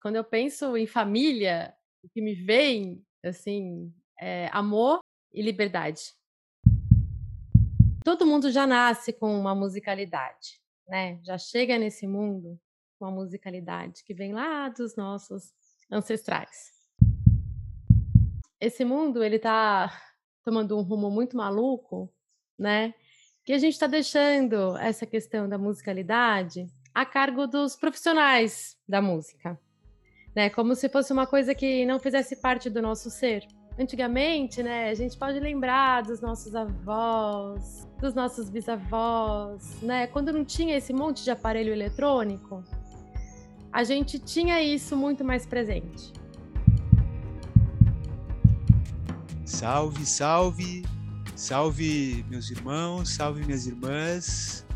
Quando eu penso em família, o que me vem, assim, é amor e liberdade. Todo mundo já nasce com uma musicalidade, né, já chega nesse mundo com a musicalidade que vem lá dos nossos ancestrais. Esse mundo ele tá tomando um rumo muito maluco, né, que a gente tá deixando essa questão da musicalidade a cargo dos profissionais da música, né, como se fosse uma coisa que não fizesse parte do nosso ser. Antigamente, né, a gente pode lembrar dos nossos avós, dos nossos bisavós, né, quando não tinha esse monte de aparelho eletrônico, a gente tinha isso muito mais presente. Salve, salve, salve meus irmãos, salve minhas irmãs.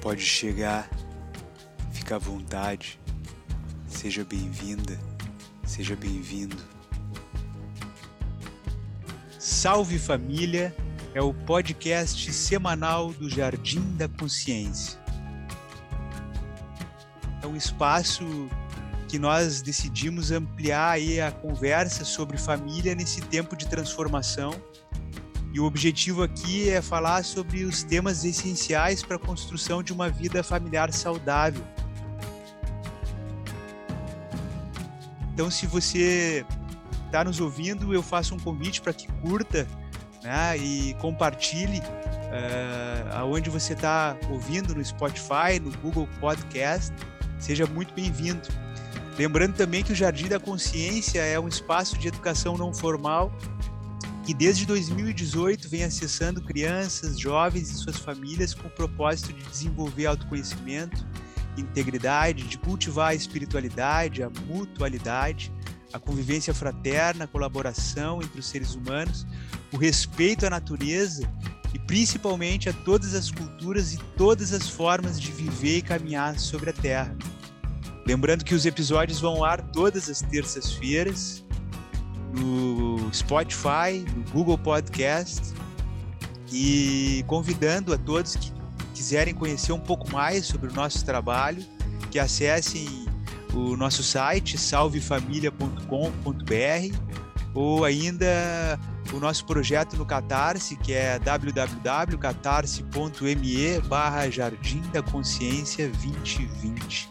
Pode chegar, fica à vontade, seja bem-vinda, seja bem-vindo. Salve Família é o podcast semanal do Jardim da Consciência. É um espaço que nós decidimos ampliar aí a conversa sobre família nesse tempo de transformação e o objetivo aqui é falar sobre os temas essenciais para a construção de uma vida familiar saudável. Então, se você está nos ouvindo, eu faço um convite para que curta né, e compartilhe uh, aonde você está ouvindo, no Spotify, no Google Podcast. Seja muito bem-vindo. Lembrando também que o Jardim da Consciência é um espaço de educação não formal que desde 2018 vem acessando crianças, jovens e suas famílias com o propósito de desenvolver autoconhecimento, integridade, de cultivar a espiritualidade, a mutualidade, a convivência fraterna, a colaboração entre os seres humanos, o respeito à natureza e principalmente a todas as culturas e todas as formas de viver e caminhar sobre a Terra. Lembrando que os episódios vão ao ar todas as terças-feiras no Spotify, no Google Podcast e convidando a todos que quiserem conhecer um pouco mais sobre o nosso trabalho, que acessem o nosso site salvefamilia.com.br ou ainda o nosso projeto no Catarse, que é www.catarse.me barra Jardim da Consciência 2020.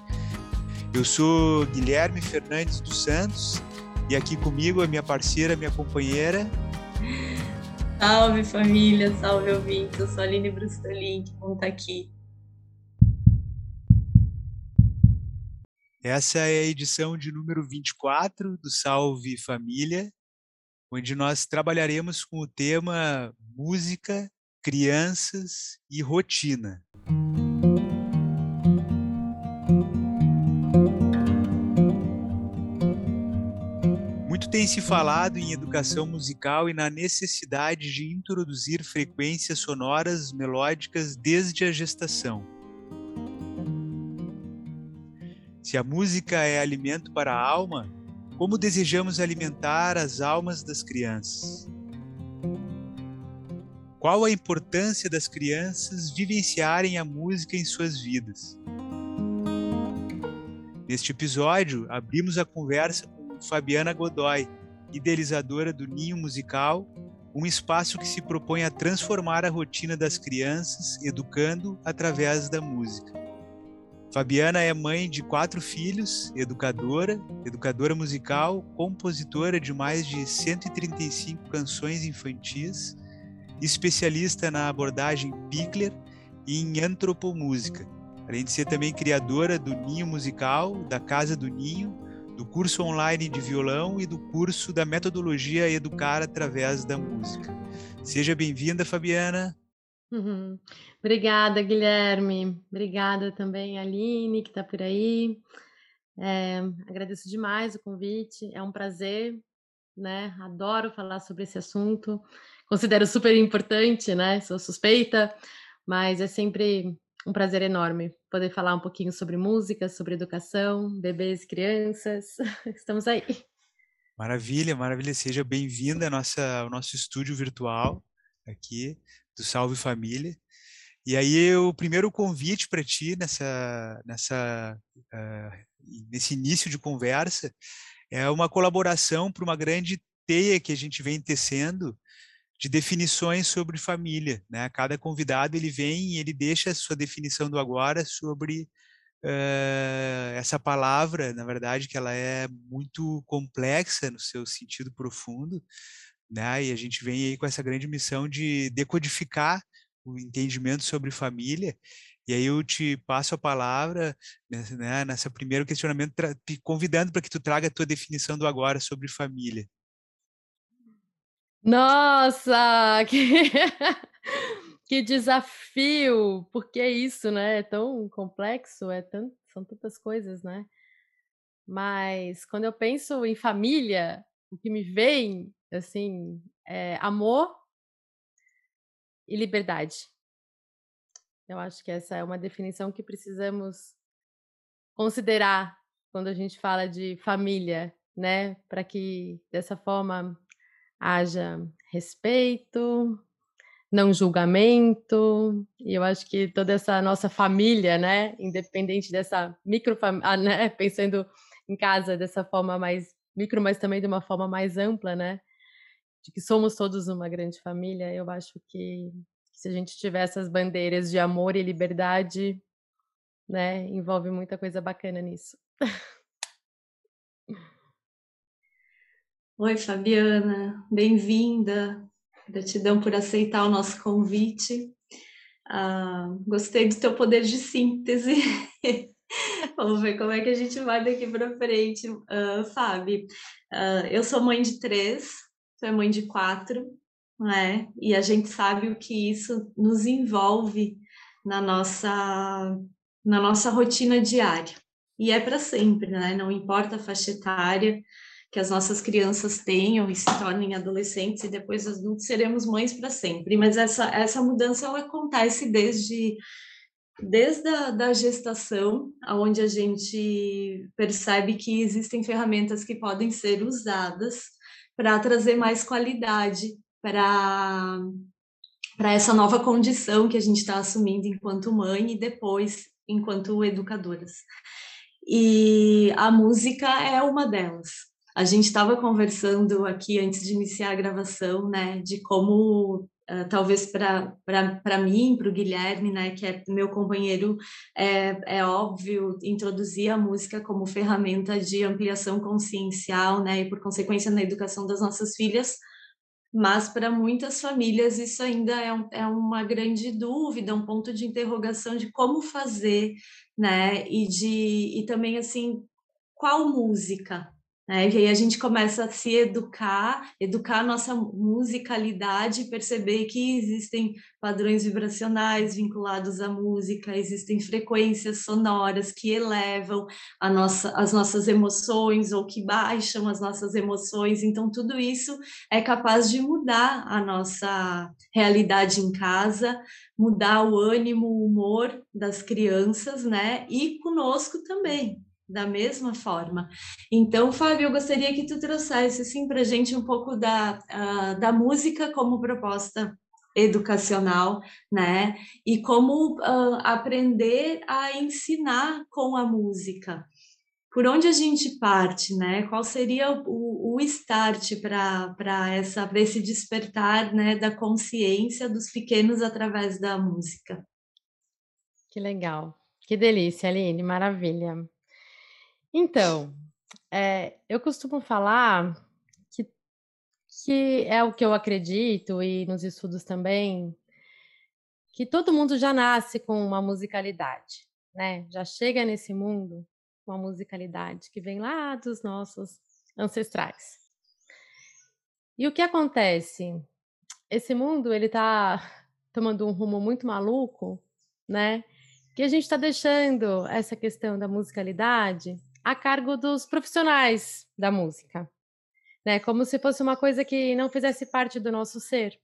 Eu sou Guilherme Fernandes dos Santos e aqui comigo a minha parceira, minha companheira. Salve família, salve ouvintes. Eu sou a Aline Brustolin, que bom estar aqui. Essa é a edição de número 24 do Salve Família, onde nós trabalharemos com o tema música, crianças e rotina. Tem se falado em educação musical e na necessidade de introduzir frequências sonoras melódicas desde a gestação. Se a música é alimento para a alma, como desejamos alimentar as almas das crianças? Qual a importância das crianças vivenciarem a música em suas vidas? Neste episódio, abrimos a conversa Fabiana Godoy, idealizadora do Ninho Musical, um espaço que se propõe a transformar a rotina das crianças, educando através da música. Fabiana é mãe de quatro filhos, educadora, educadora musical, compositora de mais de 135 canções infantis, especialista na abordagem Pickler e em antropomúsica, além de ser também criadora do Ninho Musical, da Casa do Ninho do curso online de violão e do curso da metodologia Educar através da música. Seja bem-vinda, Fabiana. Uhum. Obrigada, Guilherme. Obrigada também, Aline, que está por aí. É, agradeço demais o convite. É um prazer, né? Adoro falar sobre esse assunto. Considero super importante, né? Sou suspeita, mas é sempre um prazer enorme poder falar um pouquinho sobre música, sobre educação, bebês, crianças. Estamos aí. Maravilha, maravilha. Seja bem-vinda ao nosso estúdio virtual aqui do Salve Família. E aí o primeiro convite para ti nessa, nessa, uh, nesse início de conversa é uma colaboração para uma grande teia que a gente vem tecendo de definições sobre família. Né? Cada convidado ele vem e ele deixa a sua definição do agora sobre uh, essa palavra, na verdade, que ela é muito complexa no seu sentido profundo, né? E a gente vem aí com essa grande missão de decodificar o entendimento sobre família. E aí eu te passo a palavra né, nessa primeiro questionamento, convidando para que tu traga a tua definição do agora sobre família. Nossa, que, que desafio! Porque é isso, né? É tão complexo, é tão, são tantas coisas, né? Mas quando eu penso em família, o que me vem, assim, é amor e liberdade. Eu acho que essa é uma definição que precisamos considerar quando a gente fala de família, né? Para que dessa forma haja respeito, não julgamento. E eu acho que toda essa nossa família, né, independente dessa microfamília, ah, né, pensando em casa dessa forma mais micro, mas também de uma forma mais ampla, né, de que somos todos uma grande família, eu acho que se a gente tiver essas bandeiras de amor e liberdade, né, envolve muita coisa bacana nisso. Oi, Fabiana, bem-vinda. Gratidão por aceitar o nosso convite. Ah, gostei do teu poder de síntese. Vamos ver como é que a gente vai daqui para frente. Uh, Fábio, uh, eu sou mãe de três, tu é mãe de quatro, né? E a gente sabe o que isso nos envolve na nossa, na nossa rotina diária. E é para sempre, né? Não importa a faixa etária, que as nossas crianças tenham e se tornem adolescentes e depois adultos, seremos mães para sempre. Mas essa, essa mudança ela acontece desde desde a da gestação, onde a gente percebe que existem ferramentas que podem ser usadas para trazer mais qualidade para para essa nova condição que a gente está assumindo enquanto mãe e depois enquanto educadoras. E a música é uma delas. A gente estava conversando aqui antes de iniciar a gravação, né, de como Uh, talvez para mim, para o Guilherme, né, que é meu companheiro, é, é óbvio introduzir a música como ferramenta de ampliação consciencial, né, e por consequência na educação das nossas filhas, mas para muitas famílias isso ainda é, um, é uma grande dúvida, um ponto de interrogação de como fazer, né, e de e também assim qual música, né? E aí a gente começa a se educar, educar a nossa musicalidade, perceber que existem padrões vibracionais vinculados à música, existem frequências sonoras que elevam a nossa, as nossas emoções ou que baixam as nossas emoções. Então, tudo isso é capaz de mudar a nossa realidade em casa, mudar o ânimo, o humor das crianças, né? E conosco também da mesma forma. Então, Fábio, eu gostaria que tu trouxesse assim, para a gente um pouco da, uh, da música como proposta educacional, né? E como uh, aprender a ensinar com a música. Por onde a gente parte, né? Qual seria o, o start para esse despertar, né, da consciência dos pequenos através da música? Que legal, que delícia, Aline, maravilha. Então, é, eu costumo falar que, que é o que eu acredito, e nos estudos também, que todo mundo já nasce com uma musicalidade, né? Já chega nesse mundo com uma musicalidade que vem lá dos nossos ancestrais. E o que acontece? Esse mundo ele está tomando um rumo muito maluco, né? Que a gente está deixando essa questão da musicalidade a cargo dos profissionais da música, né? Como se fosse uma coisa que não fizesse parte do nosso ser.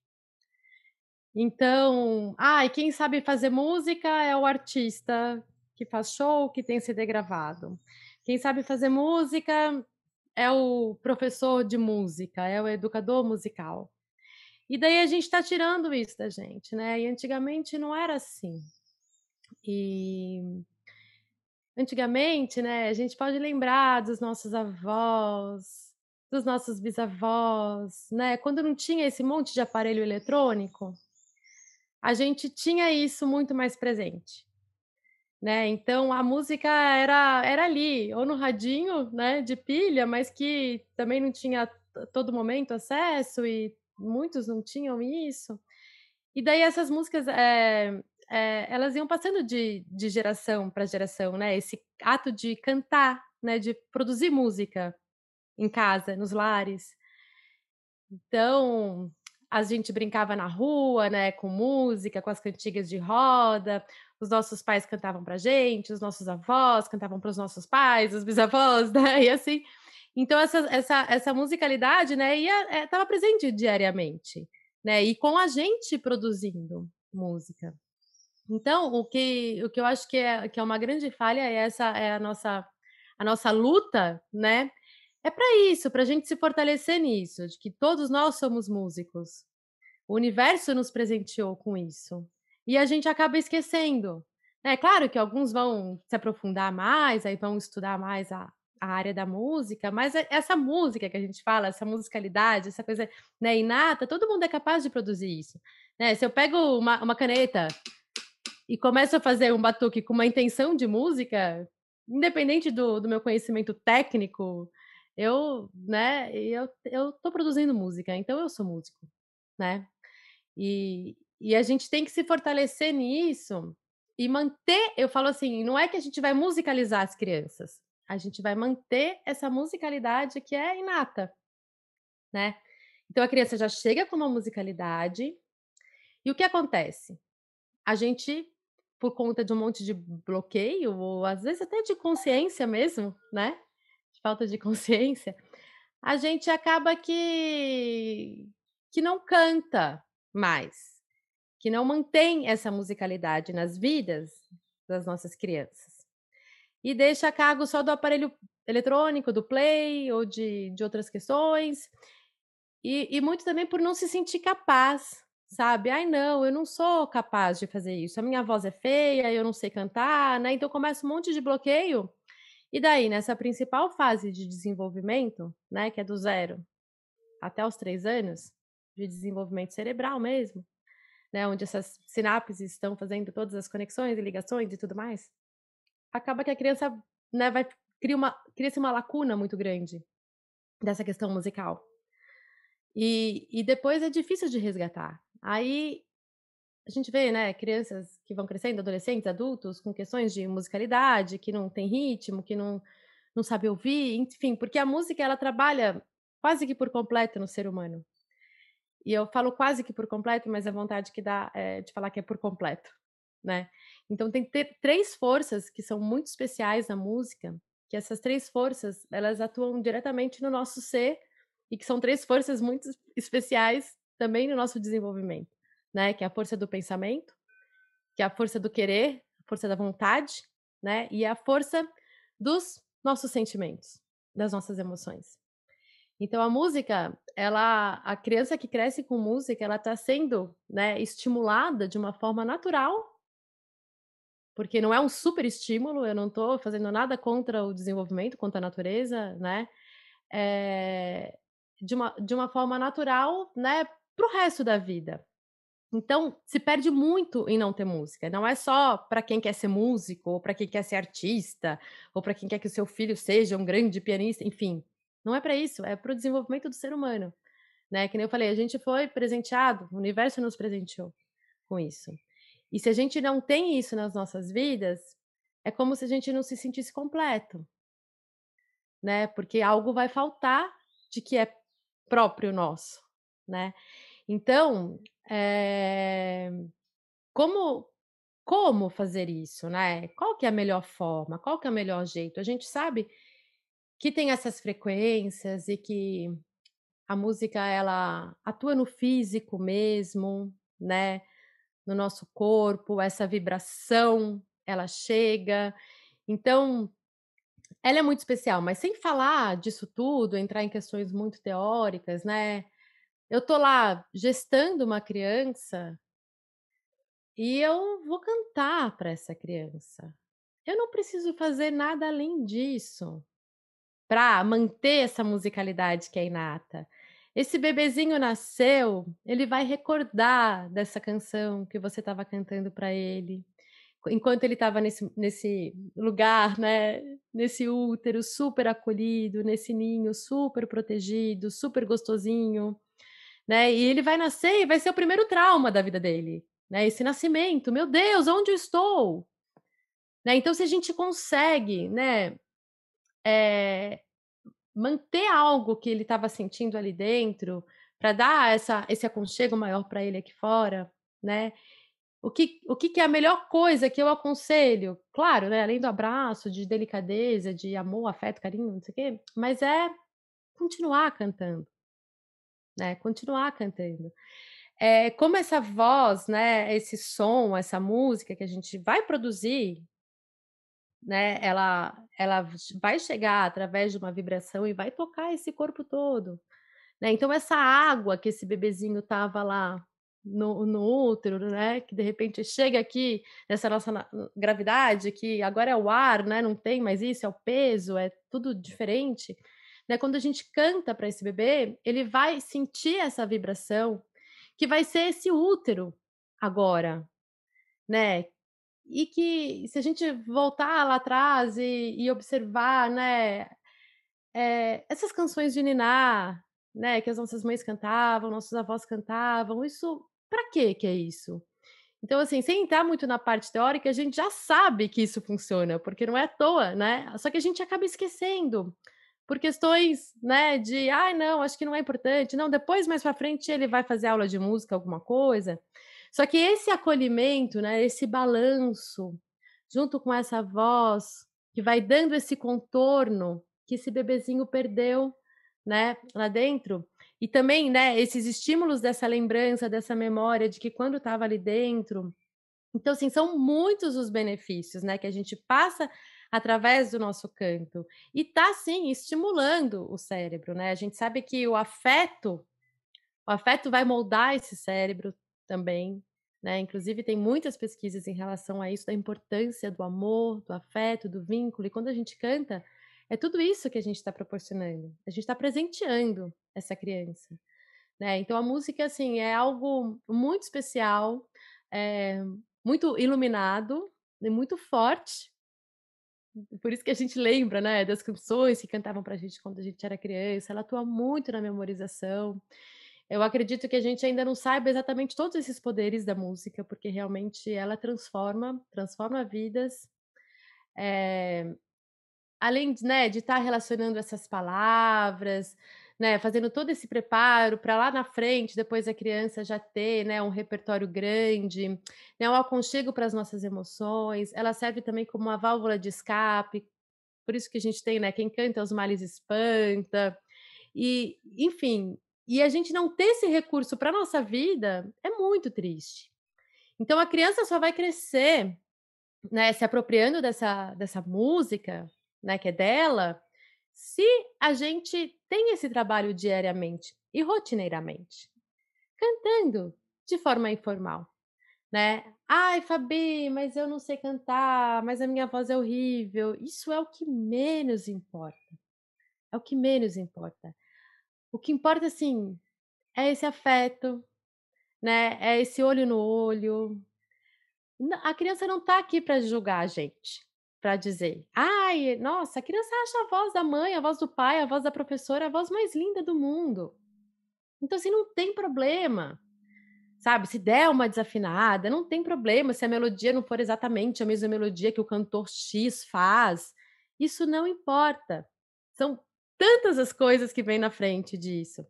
Então, ah, e quem sabe fazer música é o artista que faz show, que tem CD gravado. Quem sabe fazer música é o professor de música, é o educador musical. E daí a gente está tirando isso da gente, né? E antigamente não era assim. E antigamente, né, a gente pode lembrar dos nossos avós, dos nossos bisavós, né? Quando não tinha esse monte de aparelho eletrônico, a gente tinha isso muito mais presente. Né? Então a música era era ali, ou no radinho, né, de pilha, mas que também não tinha todo momento acesso e muitos não tinham isso. E daí essas músicas é, é, elas iam passando de, de geração para geração, né? Esse ato de cantar, né? De produzir música em casa, nos lares. Então, a gente brincava na rua, né? Com música, com as cantigas de roda. Os nossos pais cantavam para gente, os nossos avós cantavam para os nossos pais, os bisavós, né? E assim. Então, essa, essa, essa musicalidade, né? Estava é, presente diariamente, né? E com a gente produzindo música. Então, o que, o que eu acho que é, que é uma grande falha é essa é a nossa a nossa luta, né? É para isso, para a gente se fortalecer nisso, de que todos nós somos músicos. O universo nos presenteou com isso. E a gente acaba esquecendo. É claro que alguns vão se aprofundar mais, aí vão estudar mais a, a área da música, mas é essa música que a gente fala, essa musicalidade, essa coisa né, inata, todo mundo é capaz de produzir isso. Né? Se eu pego uma, uma caneta e começo a fazer um batuque com uma intenção de música, independente do, do meu conhecimento técnico, eu, né, eu, eu tô produzindo música, então eu sou músico, né? E, e a gente tem que se fortalecer nisso e manter, eu falo assim, não é que a gente vai musicalizar as crianças, a gente vai manter essa musicalidade que é inata, né? Então a criança já chega com uma musicalidade e o que acontece? A gente por conta de um monte de bloqueio, ou às vezes até de consciência mesmo, né? De falta de consciência, a gente acaba que que não canta mais, que não mantém essa musicalidade nas vidas das nossas crianças. E deixa a cargo só do aparelho eletrônico, do play ou de, de outras questões. E, e muito também por não se sentir capaz sabe? Ai, não, eu não sou capaz de fazer isso. A minha voz é feia, eu não sei cantar, né? Então começa um monte de bloqueio. E daí, nessa principal fase de desenvolvimento, né, que é do zero até os três anos, de desenvolvimento cerebral mesmo, né, onde essas sinapses estão fazendo todas as conexões e ligações e tudo mais, acaba que a criança, né, vai cria uma cria-se uma lacuna muito grande dessa questão musical. E, e depois é difícil de resgatar. Aí a gente vê, né, crianças que vão crescendo, adolescentes, adultos, com questões de musicalidade, que não tem ritmo, que não, não sabe ouvir, enfim, porque a música ela trabalha quase que por completo no ser humano. E eu falo quase que por completo, mas a vontade que dá é de falar que é por completo, né? Então tem três forças que são muito especiais na música, que essas três forças, elas atuam diretamente no nosso ser e que são três forças muito especiais também no nosso desenvolvimento, né? Que é a força do pensamento, que é a força do querer, a força da vontade, né? E a força dos nossos sentimentos, das nossas emoções. Então a música, ela, a criança que cresce com música, ela está sendo, né, estimulada de uma forma natural, porque não é um super estímulo. Eu não estou fazendo nada contra o desenvolvimento, contra a natureza, né? É, de uma, de uma forma natural, né? Para o resto da vida. Então, se perde muito em não ter música. Não é só para quem quer ser músico, ou para quem quer ser artista, ou para quem quer que o seu filho seja um grande pianista, enfim. Não é para isso, é para o desenvolvimento do ser humano. Né? Que nem eu falei, a gente foi presenteado, o universo nos presenteou com isso. E se a gente não tem isso nas nossas vidas, é como se a gente não se sentisse completo. Né? Porque algo vai faltar de que é próprio nosso, né? Então, é, como como fazer isso, né? Qual que é a melhor forma? Qual que é o melhor jeito? A gente sabe que tem essas frequências e que a música ela atua no físico mesmo, né? No nosso corpo, essa vibração, ela chega. Então, ela é muito especial, mas sem falar disso tudo, entrar em questões muito teóricas, né? Eu tô lá gestando uma criança e eu vou cantar para essa criança. Eu não preciso fazer nada além disso para manter essa musicalidade que é inata. Esse bebezinho nasceu, ele vai recordar dessa canção que você estava cantando para ele, enquanto ele estava nesse, nesse lugar, né, nesse útero super acolhido, nesse ninho super protegido, super gostosinho, né? E ele vai nascer e vai ser o primeiro trauma da vida dele, né? Esse nascimento, meu Deus, onde eu estou? Né? Então, se a gente consegue, né, é, manter algo que ele estava sentindo ali dentro, para dar essa, esse aconchego maior para ele aqui fora, né? O que, o que, que é a melhor coisa que eu aconselho? Claro, né? Além do abraço, de delicadeza, de amor, afeto, carinho, não sei o quê, mas é continuar cantando, né? Continuar cantando. É, como essa voz, né? Esse som, essa música que a gente vai produzir, né? Ela, ela vai chegar através de uma vibração e vai tocar esse corpo todo. Né? Então, essa água que esse bebezinho estava lá no, no útero, né? Que de repente chega aqui nessa nossa gravidade, que agora é o ar, né? Não tem mais isso, é o peso, é tudo diferente. Né? Quando a gente canta para esse bebê, ele vai sentir essa vibração, que vai ser esse útero agora, né? E que se a gente voltar lá atrás e, e observar, né, é, essas canções de Niná, né, que as nossas mães cantavam, nossos avós cantavam, isso, para que que é isso? Então, assim, sem entrar muito na parte teórica, a gente já sabe que isso funciona, porque não é à toa, né? Só que a gente acaba esquecendo por questões, né, de, ai, ah, não, acho que não é importante. Não, depois mais para frente ele vai fazer aula de música, alguma coisa. Só que esse acolhimento, né, esse balanço, junto com essa voz que vai dando esse contorno que esse bebezinho perdeu, né, lá dentro, e também, né, esses estímulos dessa lembrança, dessa memória de que quando estava ali dentro. Então, assim, são muitos os benefícios, né, que a gente passa através do nosso canto. E tá, sim, estimulando o cérebro, né? A gente sabe que o afeto, o afeto vai moldar esse cérebro, também, né? Inclusive tem muitas pesquisas em relação a isso da importância do amor, do afeto, do vínculo. E quando a gente canta, é tudo isso que a gente está proporcionando. A gente está presenteando essa criança, né? Então a música assim é algo muito especial, é, muito iluminado e muito forte. Por isso que a gente lembra, né, das canções que cantavam para a gente quando a gente era criança. Ela atua muito na memorização. Eu acredito que a gente ainda não saiba exatamente todos esses poderes da música, porque realmente ela transforma, transforma vidas. É, além né, de estar tá relacionando essas palavras, né, fazendo todo esse preparo para lá na frente, depois a criança já ter né, um repertório grande, né, um aconchego para as nossas emoções. Ela serve também como uma válvula de escape, por isso que a gente tem, né, quem canta os males espanta. E, enfim, e a gente não ter esse recurso para nossa vida é muito triste. Então a criança só vai crescer, né, se apropriando dessa, dessa música, né, que é dela, se a gente tem esse trabalho diariamente e rotineiramente, cantando de forma informal, né? Ai, Fabi, mas eu não sei cantar, mas a minha voz é horrível. Isso é o que menos importa. É o que menos importa. O que importa, assim, é esse afeto, né? É esse olho no olho. A criança não está aqui para julgar a gente, para dizer, ai, nossa, a criança acha a voz da mãe, a voz do pai, a voz da professora, a voz mais linda do mundo. Então, assim, não tem problema. Sabe, se der uma desafinada, não tem problema se a melodia não for exatamente a mesma melodia que o cantor X faz. Isso não importa. São tantas as coisas que vêm na frente disso,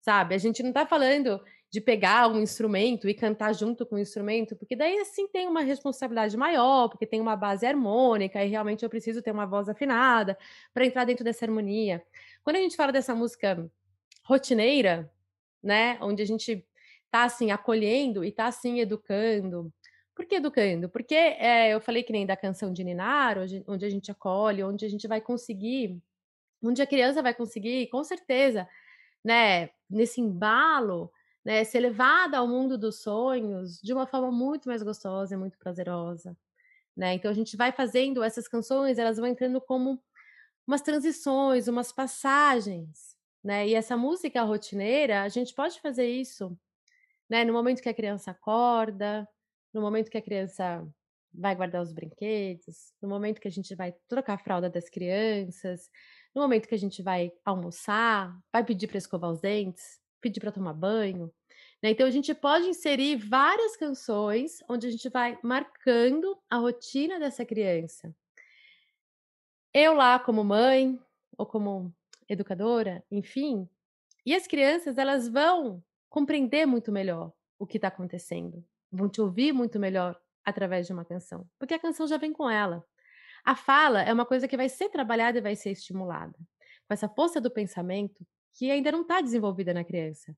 sabe? A gente não está falando de pegar um instrumento e cantar junto com o instrumento, porque daí assim tem uma responsabilidade maior, porque tem uma base harmônica e realmente eu preciso ter uma voz afinada para entrar dentro dessa harmonia. Quando a gente fala dessa música rotineira, né, onde a gente tá assim acolhendo e tá assim educando. Por que educando? Porque é, eu falei que nem da canção de Ninar, onde a gente acolhe, onde a gente vai conseguir onde a criança vai conseguir, com certeza, né, nesse embalo, né, ser levada ao mundo dos sonhos de uma forma muito mais gostosa e muito prazerosa, né? Então a gente vai fazendo essas canções, elas vão entrando como umas transições, umas passagens, né? E essa música rotineira, a gente pode fazer isso, né, no momento que a criança acorda, no momento que a criança vai guardar os brinquedos, no momento que a gente vai trocar a fralda das crianças, no momento que a gente vai almoçar, vai pedir para escovar os dentes, pedir para tomar banho. Né? Então a gente pode inserir várias canções onde a gente vai marcando a rotina dessa criança. Eu lá como mãe ou como educadora, enfim, e as crianças elas vão compreender muito melhor o que está acontecendo, vão te ouvir muito melhor através de uma canção, porque a canção já vem com ela. A fala é uma coisa que vai ser trabalhada e vai ser estimulada, com essa força do pensamento que ainda não está desenvolvida na criança,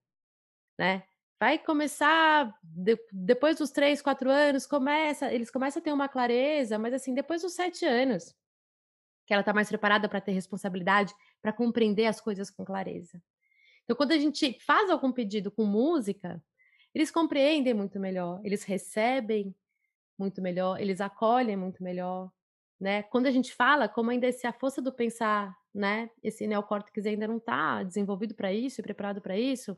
né? Vai começar de, depois dos três, quatro anos, começa, eles começam a ter uma clareza, mas assim depois dos sete anos, que ela está mais preparada para ter responsabilidade, para compreender as coisas com clareza. Então, quando a gente faz algum pedido com música, eles compreendem muito melhor, eles recebem muito melhor, eles acolhem muito melhor, né? Quando a gente fala, como ainda esse a força do pensar, né? Esse neocórtex ainda não está desenvolvido para isso preparado para isso,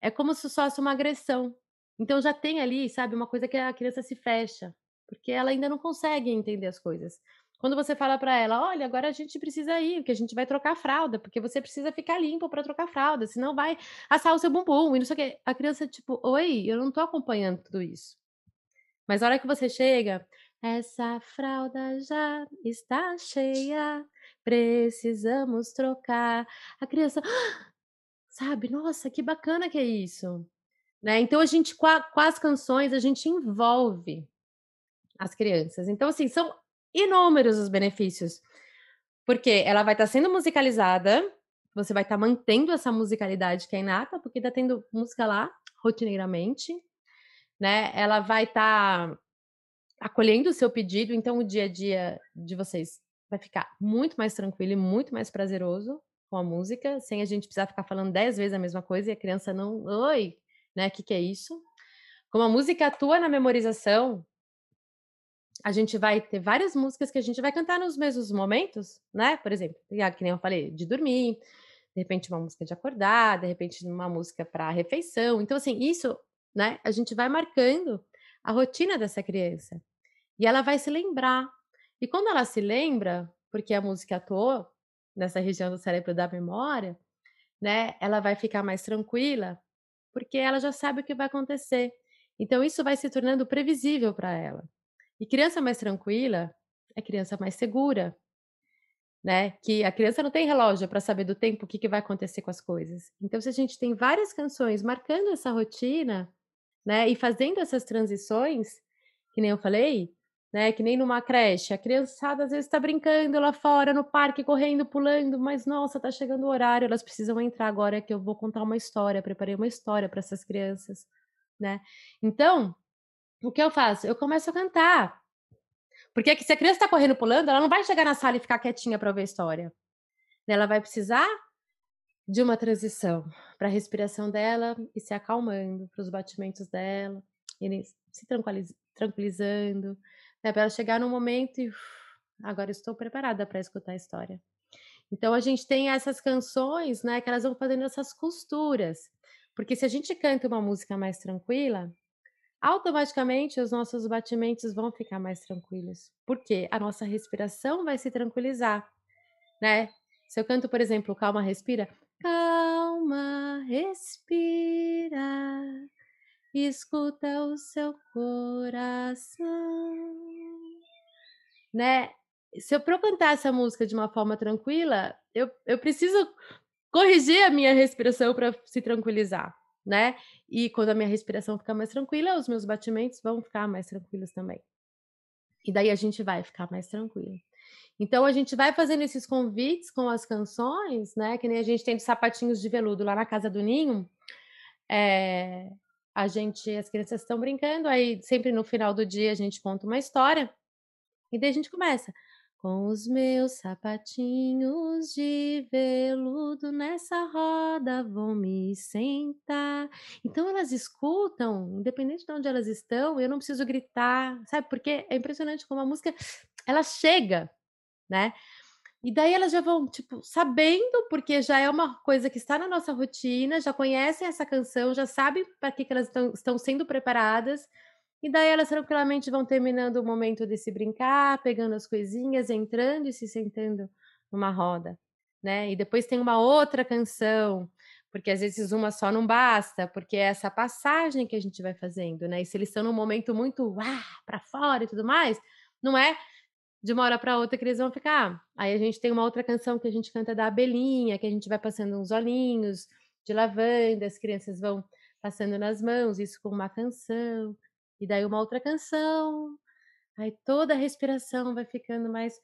é como se fosse uma agressão. Então já tem ali, sabe, uma coisa que a criança se fecha, porque ela ainda não consegue entender as coisas. Quando você fala para ela, olha, agora a gente precisa ir, porque a gente vai trocar fralda, porque você precisa ficar limpo para trocar fralda, senão vai assar o seu bumbum e não sei o quê. A criança, tipo, oi, eu não tô acompanhando tudo isso. Mas a hora que você chega, essa fralda já está cheia, precisamos trocar. A criança, sabe, nossa, que bacana que é isso. Né? Então a gente com, a, com as canções a gente envolve as crianças. Então assim, são inúmeros os benefícios. Porque ela vai estar tá sendo musicalizada, você vai estar tá mantendo essa musicalidade que é inata, porque está tendo música lá rotineiramente, né? Ela vai estar tá acolhendo o seu pedido, então o dia a dia de vocês vai ficar muito mais tranquilo e muito mais prazeroso com a música, sem a gente precisar ficar falando dez vezes a mesma coisa e a criança não, oi, né? O que, que é isso? Como a música atua na memorização, a gente vai ter várias músicas que a gente vai cantar nos mesmos momentos, né? Por exemplo, que nem eu falei, de dormir, de repente uma música de acordar, de repente uma música para refeição. Então, assim, isso, né? A gente vai marcando a rotina dessa criança. E ela vai se lembrar. E quando ela se lembra, porque a música atuou nessa região do cérebro da memória, né? Ela vai ficar mais tranquila, porque ela já sabe o que vai acontecer. Então isso vai se tornando previsível para ela. E criança mais tranquila é criança mais segura, né? Que a criança não tem relógio para saber do tempo o que, que vai acontecer com as coisas. Então, se a gente tem várias canções marcando essa rotina, né? E fazendo essas transições, que nem eu falei, né? Que nem numa creche, a criançada às vezes está brincando lá fora, no parque, correndo, pulando, mas nossa, tá chegando o horário, elas precisam entrar agora que eu vou contar uma história, preparei uma história para essas crianças, né? Então, o que eu faço? Eu começo a cantar. Porque se a criança está correndo pulando, ela não vai chegar na sala e ficar quietinha para ouvir a história. Ela vai precisar de uma transição para a respiração dela e se acalmando, para os batimentos dela, e se tranquilizando, né, para ela chegar num momento e uf, agora estou preparada para escutar a história. Então a gente tem essas canções, né, que elas vão fazendo essas costuras. Porque se a gente canta uma música mais tranquila, automaticamente os nossos batimentos vão ficar mais tranquilos. Porque a nossa respiração vai se tranquilizar, né? Se eu canto, por exemplo, calma, respira, calma, respira, escuta o seu coração, né? Se eu para cantar essa música de uma forma tranquila, eu, eu preciso corrigir a minha respiração para se tranquilizar né? E quando a minha respiração ficar mais tranquila, os meus batimentos vão ficar mais tranquilos também. E daí a gente vai ficar mais tranquilo. Então a gente vai fazendo esses convites com as canções, né? Que nem a gente tem de sapatinhos de veludo lá na casa do ninho. É, a gente, as crianças estão brincando, aí sempre no final do dia a gente conta uma história e daí a gente começa. Com os meus sapatinhos de veludo nessa roda vou me sentar. Então elas escutam, independente de onde elas estão, eu não preciso gritar, sabe? Porque é impressionante como a música ela chega, né? E daí elas já vão, tipo, sabendo, porque já é uma coisa que está na nossa rotina, já conhecem essa canção, já sabem para que, que elas estão, estão sendo preparadas. E daí elas tranquilamente vão terminando o momento de se brincar, pegando as coisinhas, entrando e se sentando numa roda, né? E depois tem uma outra canção, porque às vezes uma só não basta, porque é essa passagem que a gente vai fazendo, né? E se eles estão num momento muito para fora e tudo mais, não é de uma hora para outra que eles vão ficar. Aí a gente tem uma outra canção que a gente canta da abelhinha, que a gente vai passando uns olhinhos de lavanda, as crianças vão passando nas mãos, isso com uma canção e daí uma outra canção, aí toda a respiração vai ficando mais.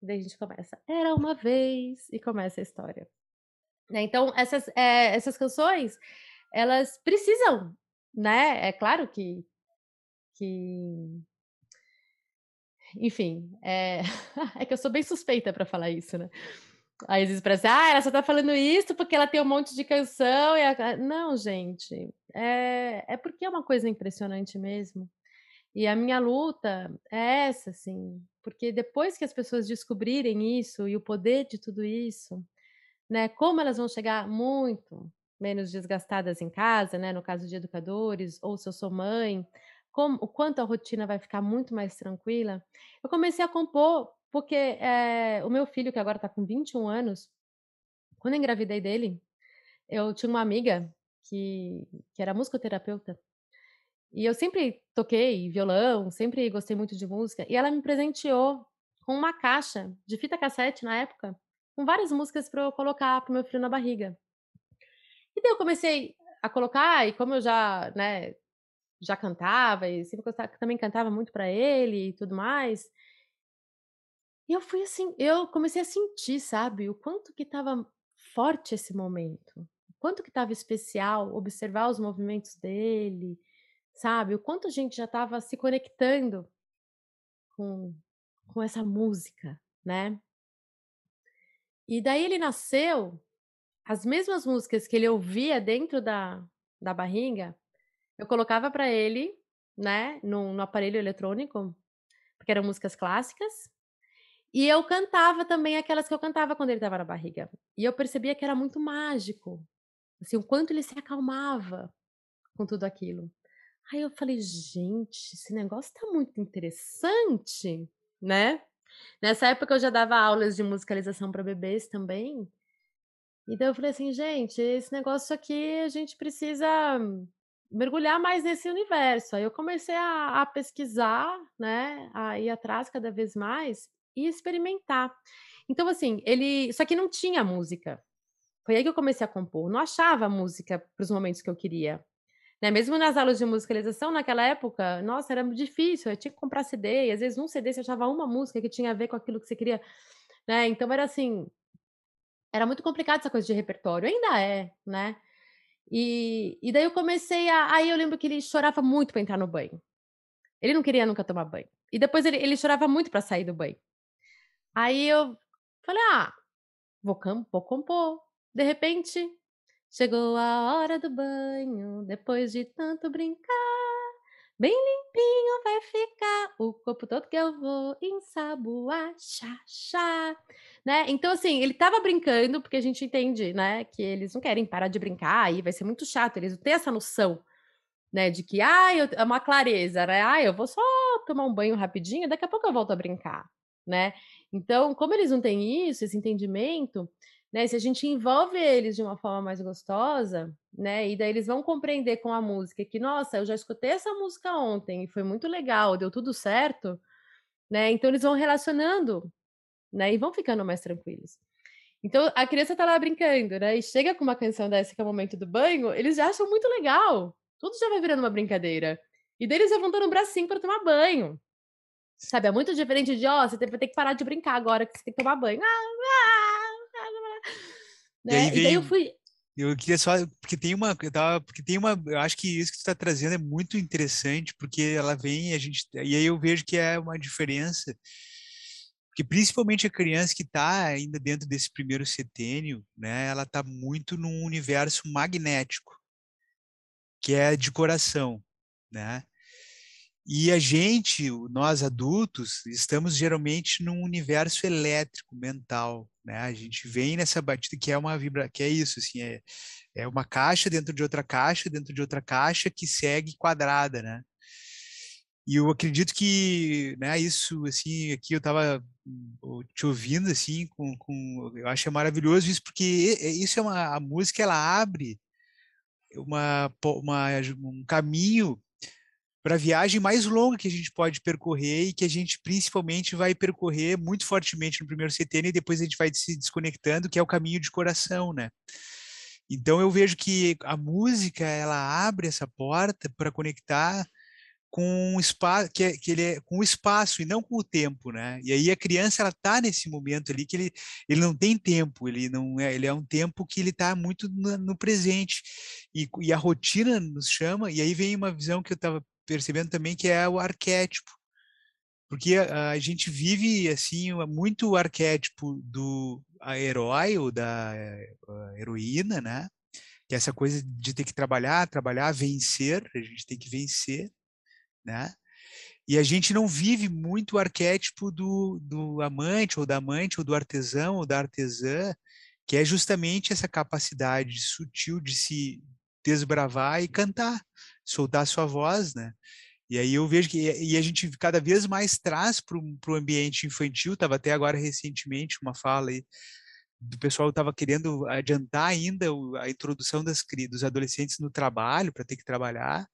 E daí a gente começa, era uma vez, e começa a história. Né? Então, essas, é, essas canções, elas precisam, né? É claro que. que enfim, é, é que eu sou bem suspeita para falar isso, né? Aí às vezes parece, ah, ela só tá falando isso porque ela tem um monte de canção. E a... Não, gente, é, é porque é uma coisa impressionante mesmo. E a minha luta é essa, assim, porque depois que as pessoas descobrirem isso e o poder de tudo isso, né, como elas vão chegar muito menos desgastadas em casa, né, no caso de educadores, ou se eu sou mãe, como, o quanto a rotina vai ficar muito mais tranquila, eu comecei a compor porque é, o meu filho, que agora está com 21 anos, quando eu engravidei dele, eu tinha uma amiga que, que era musicoterapeuta. E eu sempre toquei violão, sempre gostei muito de música. E ela me presenteou com uma caixa de fita cassete na época, com várias músicas para eu colocar para o meu filho na barriga. E daí eu comecei a colocar, e como eu já, né, já cantava, e sempre gostava, também cantava muito para ele e tudo mais, e eu fui assim, eu comecei a sentir, sabe, o quanto que estava forte esse momento, o quanto que estava especial observar os movimentos dele, sabe, o quanto a gente já estava se conectando com, com essa música, né? E daí ele nasceu, as mesmas músicas que ele ouvia dentro da, da barriga, eu colocava para ele, né, no, no aparelho eletrônico, porque eram músicas clássicas, e eu cantava também aquelas que eu cantava quando ele estava na barriga. E eu percebia que era muito mágico, assim, o quanto ele se acalmava com tudo aquilo. Aí eu falei, gente, esse negócio tá muito interessante, né? Nessa época eu já dava aulas de musicalização para bebês também. E daí eu falei assim, gente, esse negócio aqui a gente precisa mergulhar mais nesse universo. Aí eu comecei a, a pesquisar, né, a ir atrás cada vez mais e experimentar. Então, assim, ele. Só que não tinha música. Foi aí que eu comecei a compor. Não achava música para os momentos que eu queria. Né? Mesmo nas aulas de musicalização, naquela época, nossa, era difícil. Eu tinha que comprar CD. E às vezes, num CD, você achava uma música que tinha a ver com aquilo que você queria. Né? Então, era assim. Era muito complicado essa coisa de repertório. Ainda é, né? E, e daí eu comecei a. Aí eu lembro que ele chorava muito para entrar no banho. Ele não queria nunca tomar banho. E depois ele, ele chorava muito para sair do banho. Aí eu falei: "Ah, vou vou compor". De repente, chegou a hora do banho, depois de tanto brincar, bem limpinho vai ficar o corpo todo que eu vou ensaboar, chá, chá, né. Então, assim, ele estava brincando, porque a gente entende, né, que eles não querem parar de brincar, aí vai ser muito chato, eles não têm essa noção, né, de que: ah, eu é uma clareza, né, ah, eu vou só tomar um banho rapidinho, daqui a pouco eu volto a brincar", né. Então, como eles não têm isso, esse entendimento, né, se a gente envolve eles de uma forma mais gostosa, né, e daí eles vão compreender com a música que, nossa, eu já escutei essa música ontem e foi muito legal, deu tudo certo, né, então eles vão relacionando, né, e vão ficando mais tranquilos. Então, a criança tá lá brincando, né, e chega com uma canção dessa que é o momento do banho, eles já acham muito legal, tudo já vai virando uma brincadeira. E daí eles já vão dando um bracinho para tomar banho, Sabe, é muito diferente de, ó, oh, você vai ter que parar de brincar agora, que você tem que tomar banho. Ah, ah, ah, né? E, aí e daí eu fui. Eu queria só, porque tem uma, eu tava, porque tem uma, eu acho que isso que tu está trazendo é muito interessante, porque ela vem, a gente, e aí eu vejo que é uma diferença porque principalmente a criança que está ainda dentro desse primeiro setênio, né, ela está muito num universo magnético, que é de coração, né? E a gente, nós adultos, estamos geralmente num universo elétrico, mental, né? A gente vem nessa batida que é uma vibra, que é isso, assim, é, é uma caixa dentro de outra caixa, dentro de outra caixa que segue quadrada, né? E eu acredito que, né, isso, assim, aqui eu estava te ouvindo, assim, com, com, eu acho maravilhoso isso, porque isso é uma, a música, ela abre uma, uma um caminho para a viagem mais longa que a gente pode percorrer e que a gente principalmente vai percorrer muito fortemente no primeiro setênio e depois a gente vai se desconectando, que é o caminho de coração, né? Então eu vejo que a música ela abre essa porta para conectar com um espaço que, é, que ele é com o espaço e não com o tempo, né? E aí a criança ela tá nesse momento ali que ele, ele não tem tempo, ele não é, ele é um tempo que ele está muito no, no presente e, e, a rotina nos chama e aí vem uma visão que eu estava percebendo também que é o arquétipo. Porque a, a gente vive assim muito o arquétipo do herói ou da heroína, né? Que é essa coisa de ter que trabalhar, trabalhar, vencer, a gente tem que vencer, né? E a gente não vive muito o arquétipo do, do amante, ou da amante, ou do artesão, ou da artesã, que é justamente essa capacidade sutil de se desbravar e cantar, soltar sua voz, né? E aí eu vejo que e a gente cada vez mais traz para o ambiente infantil, estava até agora recentemente uma fala aí do pessoal estava querendo adiantar ainda a introdução das dos adolescentes no trabalho para ter que trabalhar,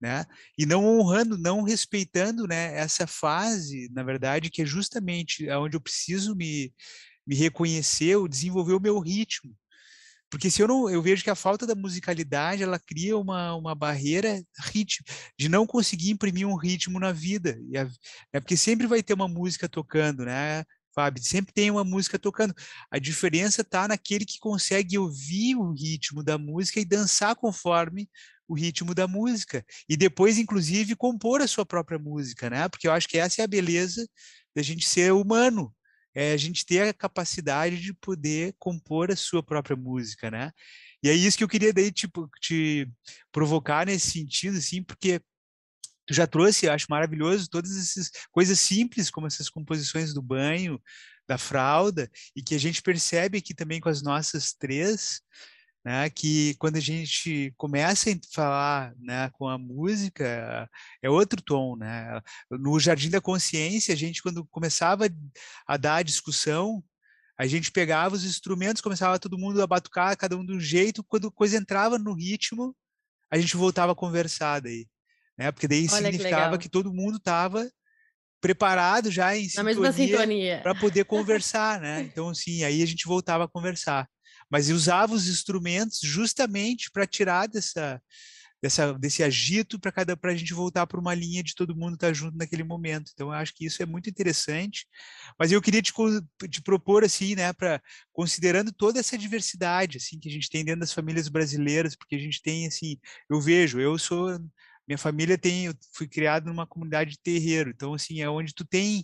né? E não honrando, não respeitando, né? Essa fase, na verdade, que é justamente onde eu preciso me me reconhecer, ou desenvolver o meu ritmo, porque se eu não, eu vejo que a falta da musicalidade, ela cria uma, uma barreira ritmo, de não conseguir imprimir um ritmo na vida. E a, é porque sempre vai ter uma música tocando, né? Fábio, sempre tem uma música tocando. A diferença está naquele que consegue ouvir o ritmo da música e dançar conforme o ritmo da música. E depois, inclusive, compor a sua própria música, né? Porque eu acho que essa é a beleza da gente ser humano é a gente ter a capacidade de poder compor a sua própria música, né? E é isso que eu queria daí tipo te provocar nesse sentido, assim, porque tu já trouxe, acho maravilhoso, todas essas coisas simples como essas composições do banho, da fralda, e que a gente percebe aqui também com as nossas três, né, que quando a gente começa a falar né, com a música, é outro tom. Né? No Jardim da Consciência, a gente, quando começava a dar a discussão, a gente pegava os instrumentos, começava todo mundo a batucar, cada um de um jeito, quando a coisa entrava no ritmo, a gente voltava a conversar daí. Né? Porque daí Olha significava que, que todo mundo estava preparado já em Na sintonia para poder conversar, né? Então, assim, aí a gente voltava a conversar mas usava os instrumentos justamente para tirar dessa, dessa, desse agito para cada para a gente voltar para uma linha de todo mundo estar tá junto naquele momento. Então eu acho que isso é muito interessante. Mas eu queria te, te propor assim, né, para considerando toda essa diversidade assim que a gente tem dentro das famílias brasileiras, porque a gente tem assim, eu vejo, eu sou minha família tem, eu fui criado numa comunidade de terreiro, então assim é onde tu tem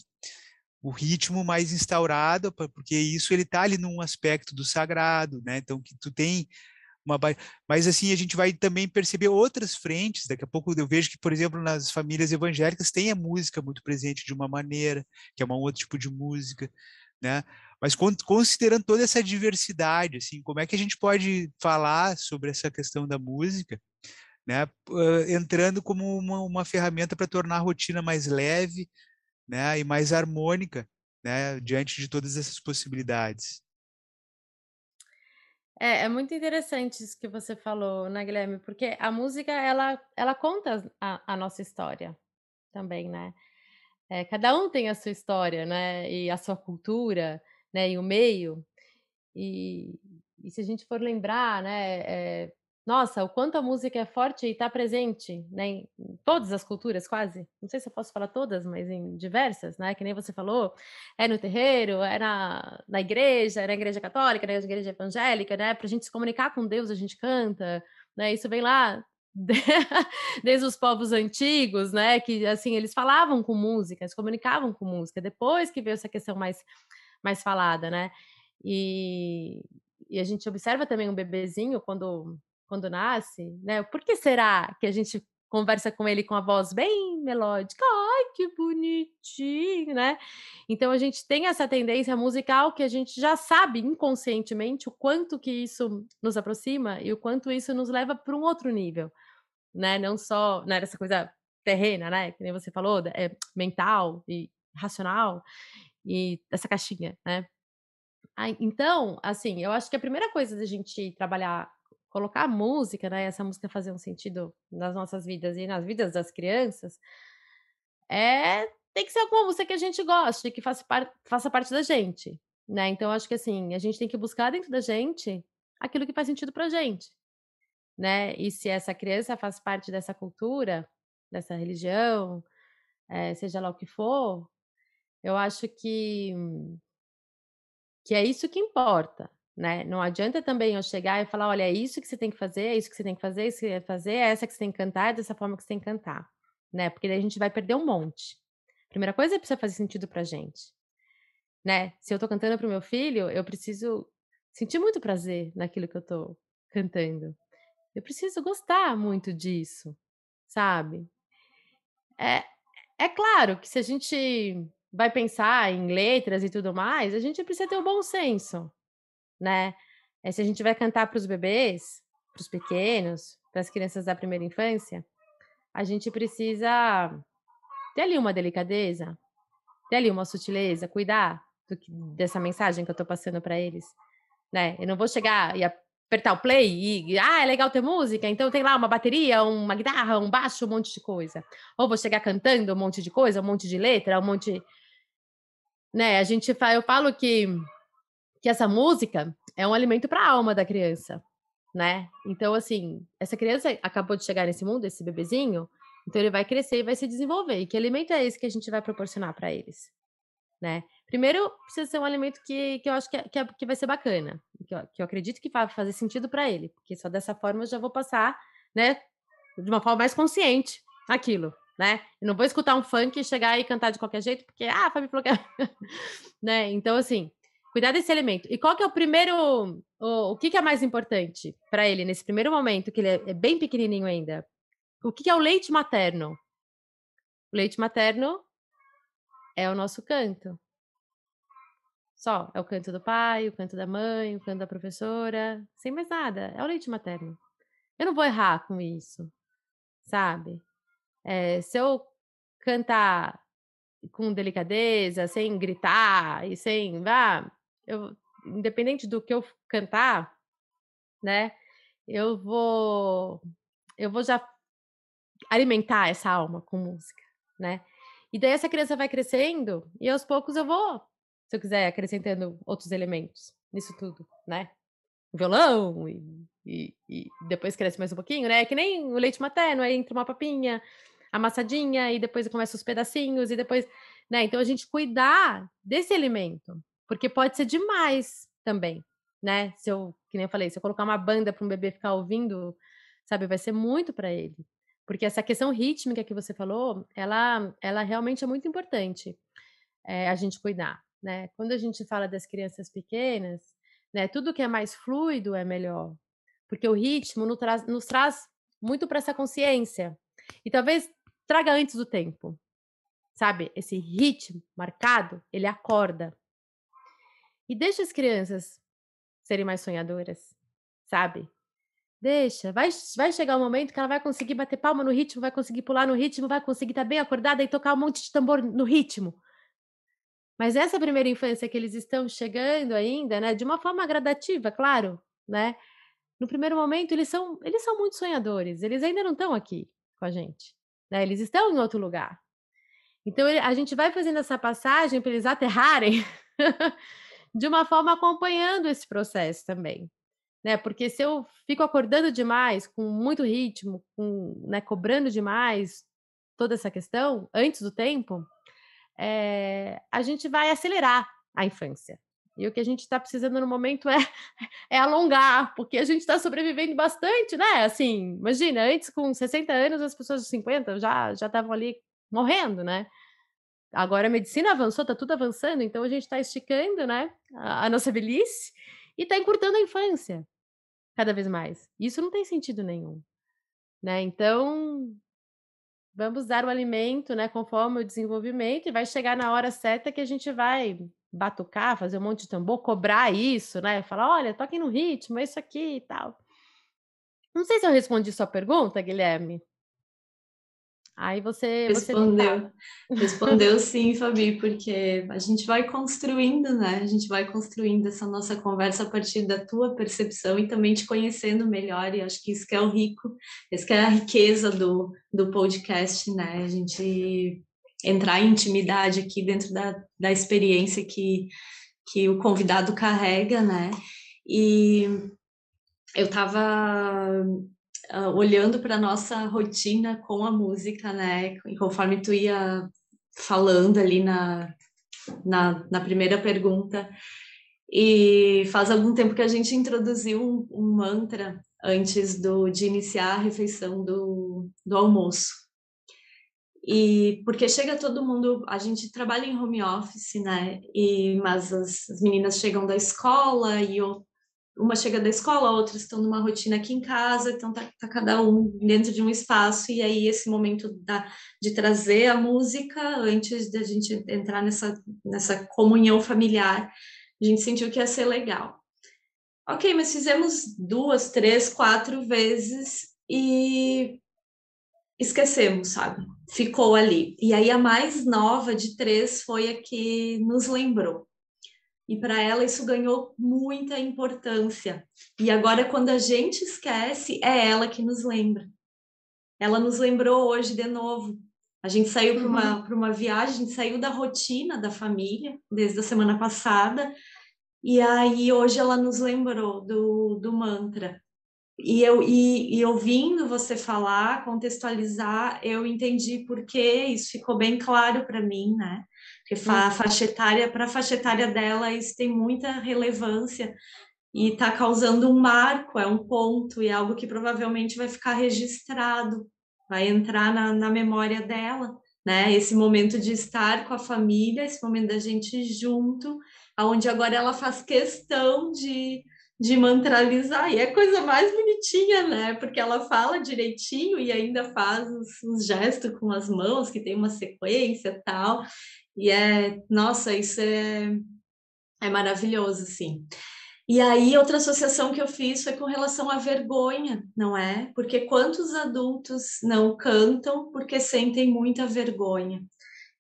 o ritmo mais instaurado, porque isso ele está ali num aspecto do sagrado, né? Então que tu tem uma mas assim a gente vai também perceber outras frentes. Daqui a pouco eu vejo que, por exemplo, nas famílias evangélicas tem a música muito presente de uma maneira, que é um outro tipo de música, né? Mas considerando toda essa diversidade, assim, como é que a gente pode falar sobre essa questão da música, né? Entrando como uma, uma ferramenta para tornar a rotina mais leve, né, e mais harmônica, né, diante de todas essas possibilidades. É, é muito interessante isso que você falou, né, Guilherme? Porque a música ela, ela conta a, a nossa história também, né? É, cada um tem a sua história, né? E a sua cultura, né? E o meio. E, e se a gente for lembrar, né? É, nossa, o quanto a música é forte e está presente, né, em todas as culturas, quase. Não sei se eu posso falar todas, mas em diversas, né? Que nem você falou, é no terreiro, é na, na igreja, é na igreja católica, na igreja evangélica, né? Para a gente se comunicar com Deus, a gente canta, né? Isso vem lá desde os povos antigos, né? Que assim eles falavam com música, eles comunicavam com música. Depois que veio essa questão mais mais falada, né? E, e a gente observa também um bebezinho quando quando nasce, né? Por que será que a gente conversa com ele com a voz bem melódica? Ai, que bonitinho, né? Então a gente tem essa tendência musical que a gente já sabe inconscientemente o quanto que isso nos aproxima e o quanto isso nos leva para um outro nível, né? Não só né, coisa terrena, né? Que nem você falou, é mental e racional e essa caixinha, né? Então, assim, eu acho que a primeira coisa da gente trabalhar colocar música, né, essa música fazer um sentido nas nossas vidas e nas vidas das crianças, é tem que ser alguma música que a gente goste, que faça, par, faça parte da gente, né? Então acho que assim, a gente tem que buscar dentro da gente aquilo que faz sentido pra gente, né? E se essa criança faz parte dessa cultura, dessa religião, é, seja lá o que for, eu acho que que é isso que importa, né? Não adianta também eu chegar e falar, olha, é isso que você tem que fazer, é isso que você tem que fazer, é isso que você tem que fazer, é essa que você tem que cantar, é dessa forma que você tem que cantar, né? Porque daí a gente vai perder um monte. Primeira coisa é precisa fazer sentido pra gente, né? Se eu tô cantando pro meu filho, eu preciso sentir muito prazer naquilo que eu tô cantando. Eu preciso gostar muito disso, sabe? É, é claro que se a gente vai pensar em letras e tudo mais, a gente precisa ter o bom senso, né? É, se a gente vai cantar para os bebês, para os pequenos, para as crianças da primeira infância, a gente precisa ter ali uma delicadeza, ter ali uma sutileza, cuidar que, dessa mensagem que eu estou passando para eles, né? Eu não vou chegar e apertar o play e, ah, é legal ter música, então tem lá uma bateria, uma guitarra, um baixo, um monte de coisa. Ou vou chegar cantando um monte de coisa, um monte de letra, um monte, né? A gente, eu falo que que essa música é um alimento para a alma da criança, né? Então, assim, essa criança acabou de chegar nesse mundo, esse bebezinho, então ele vai crescer e vai se desenvolver. E que alimento é esse que a gente vai proporcionar para eles, né? Primeiro, precisa ser um alimento que, que eu acho que, é, que, é, que vai ser bacana, que eu, que eu acredito que vai fazer sentido para ele, porque só dessa forma eu já vou passar, né, de uma forma mais consciente aquilo, né? Eu não vou escutar um funk e chegar e cantar de qualquer jeito, porque, ah, a Fabi falou que... Né? Então, assim, Cuidar desse elemento. E qual que é o primeiro. O, o que, que é mais importante para ele nesse primeiro momento, que ele é, é bem pequenininho ainda? O que, que é o leite materno? O leite materno é o nosso canto. Só. É o canto do pai, o canto da mãe, o canto da professora. Sem mais nada. É o leite materno. Eu não vou errar com isso. Sabe? É, se eu cantar com delicadeza, sem gritar e sem. Ah, eu, independente do que eu cantar, né? Eu vou, eu vou já alimentar essa alma com música, né? E daí essa criança vai crescendo e aos poucos eu vou, se eu quiser, acrescentando outros elementos nisso tudo, né? Violão e, e, e depois cresce mais um pouquinho, né? Que nem o leite materno, aí entra uma papinha, amassadinha e depois começa os pedacinhos e depois, né? Então a gente cuidar desse alimento, porque pode ser demais também, né? Se eu, que nem eu falei, se eu colocar uma banda para um bebê ficar ouvindo, sabe, vai ser muito para ele. Porque essa questão rítmica que você falou, ela, ela realmente é muito importante é, a gente cuidar, né? Quando a gente fala das crianças pequenas, né, tudo que é mais fluido é melhor, porque o ritmo nos traz, nos traz muito para essa consciência. E talvez traga antes do tempo, sabe? Esse ritmo marcado, ele acorda. E deixa as crianças serem mais sonhadoras, sabe? Deixa, vai, vai chegar um momento que ela vai conseguir bater palma no ritmo, vai conseguir pular no ritmo, vai conseguir estar bem acordada e tocar um monte de tambor no ritmo. Mas essa primeira infância que eles estão chegando ainda, né, de uma forma gradativa, claro, né? No primeiro momento eles são, eles são muito sonhadores, eles ainda não estão aqui com a gente, né? Eles estão em outro lugar. Então a gente vai fazendo essa passagem para eles aterrarem de uma forma acompanhando esse processo também. Né? Porque se eu fico acordando demais, com muito ritmo, com, né, cobrando demais toda essa questão antes do tempo, é, a gente vai acelerar a infância. E o que a gente está precisando no momento é, é alongar, porque a gente está sobrevivendo bastante, né? Assim, imagina, antes com 60 anos, as pessoas de 50 já já estavam ali morrendo, né? Agora a medicina avançou, está tudo avançando, então a gente está esticando, né, a, a nossa velhice e está encurtando a infância cada vez mais. Isso não tem sentido nenhum, né? Então, vamos dar o alimento, né, conforme o desenvolvimento e vai chegar na hora certa que a gente vai batucar, fazer um monte de tambor, cobrar isso, né? Falar, olha, toquem no ritmo, é isso aqui e tal. Não sei se eu respondi sua pergunta, Guilherme. Aí você respondeu, você respondeu sim, Fabi, porque a gente vai construindo, né? A gente vai construindo essa nossa conversa a partir da tua percepção e também te conhecendo melhor. E acho que isso que é o rico, isso que é a riqueza do, do podcast, né? A gente entrar em intimidade aqui dentro da, da experiência que, que o convidado carrega, né? E eu estava uh, olhando para nossa rotina com a música, né? E conforme tu ia falando ali na, na, na, primeira pergunta. E faz algum tempo que a gente introduziu um, um mantra antes do, de iniciar a refeição do, do almoço. E porque chega todo mundo, a gente trabalha em home office, né? E mas as, as meninas chegam da escola e uma chega da escola, outras estão numa rotina aqui em casa, então tá, tá, cada um dentro de um espaço, e aí esse momento da, de trazer a música antes da gente entrar nessa, nessa comunhão familiar, a gente sentiu que ia ser legal. Ok, mas fizemos duas, três, quatro vezes e esquecemos, sabe? Ficou ali. E aí a mais nova de três foi a que nos lembrou. E para ela isso ganhou muita importância. E agora, quando a gente esquece, é ela que nos lembra. Ela nos lembrou hoje de novo. A gente saiu para uma, uhum. uma viagem, a gente saiu da rotina da família desde a semana passada. E aí hoje ela nos lembrou do, do mantra. E, eu, e, e ouvindo você falar, contextualizar, eu entendi por que isso ficou bem claro para mim, né? Porque a uhum. faixa etária, para a faixa etária dela, isso tem muita relevância e está causando um marco, é um ponto, e é algo que provavelmente vai ficar registrado, vai entrar na, na memória dela, né? Esse momento de estar com a família, esse momento da gente junto, aonde agora ela faz questão de, de mantralizar, e é a coisa mais bonitinha, né? Porque ela fala direitinho e ainda faz os, os gestos com as mãos, que tem uma sequência tal, e é, nossa, isso é, é maravilhoso, assim. E aí, outra associação que eu fiz foi com relação à vergonha, não é? Porque quantos adultos não cantam porque sentem muita vergonha?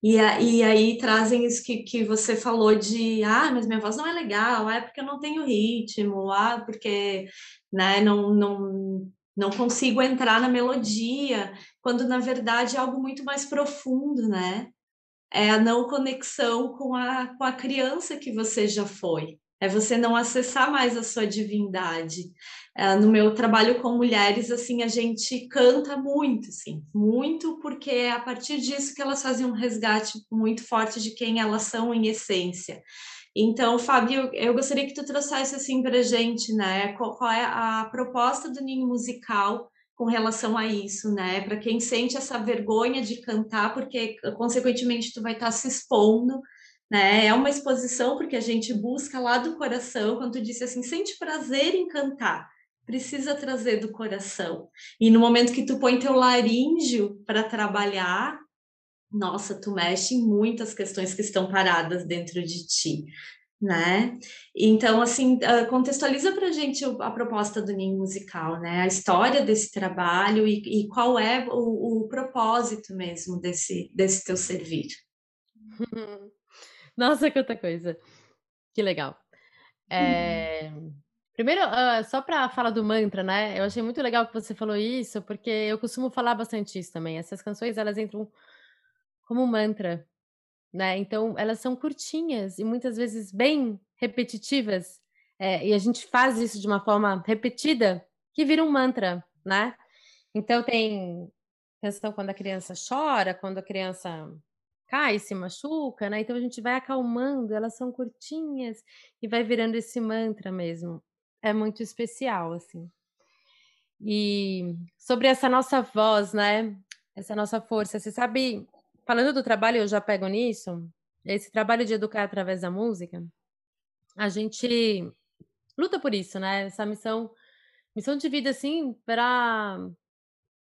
E, e aí trazem isso que, que você falou de, ah, mas minha voz não é legal, é porque eu não tenho ritmo, ah, porque né, não, não, não consigo entrar na melodia, quando na verdade é algo muito mais profundo, né? É a não conexão com a, com a criança que você já foi. É você não acessar mais a sua divindade. É, no meu trabalho com mulheres, assim, a gente canta muito, assim, muito, porque é a partir disso que elas fazem um resgate muito forte de quem elas são em essência. Então, Fábio, eu gostaria que tu trouxesse assim para gente, né? Qual, é a proposta do Ninho Musical com relação a isso, né? Para quem sente essa vergonha de cantar, porque consequentemente tu vai estar tá se expondo, né? É uma exposição porque a gente busca lá do coração, quando tu disse assim, sente prazer em cantar, precisa trazer do coração. E no momento que tu põe teu laríngeo para trabalhar, nossa, tu mexe em muitas questões que estão paradas dentro de ti né? Então, assim, ah, contextualiza para a gente a proposta do Ninho Musical, né? A história desse trabalho e, e qual é o, o, propósito mesmo desse, desse teu servir. Nossa, quanta coisa! Que legal. É... Primeiro, uh, só para falar do mantra, né? Eu achei muito legal que você falou isso, porque eu costumo falar bastante isso também. Essas canções, elas entram como um mantra né? Então, elas são curtinhas e muitas vezes bem repetitivas, é, e a gente faz isso de uma forma repetida que vira um mantra, né? Então, tem canção quando a criança chora, quando a criança cai, se machuca, né? Então a gente vai acalmando, elas são curtinhas e vai virando esse mantra mesmo. É muito especial, assim. E sobre essa nossa voz, né? Essa nossa força, você sabe, falando do trabalho, eu já pego nisso, esse trabalho de educar através da música, a gente luta por isso, né? Essa missão, missão de vida, assim, para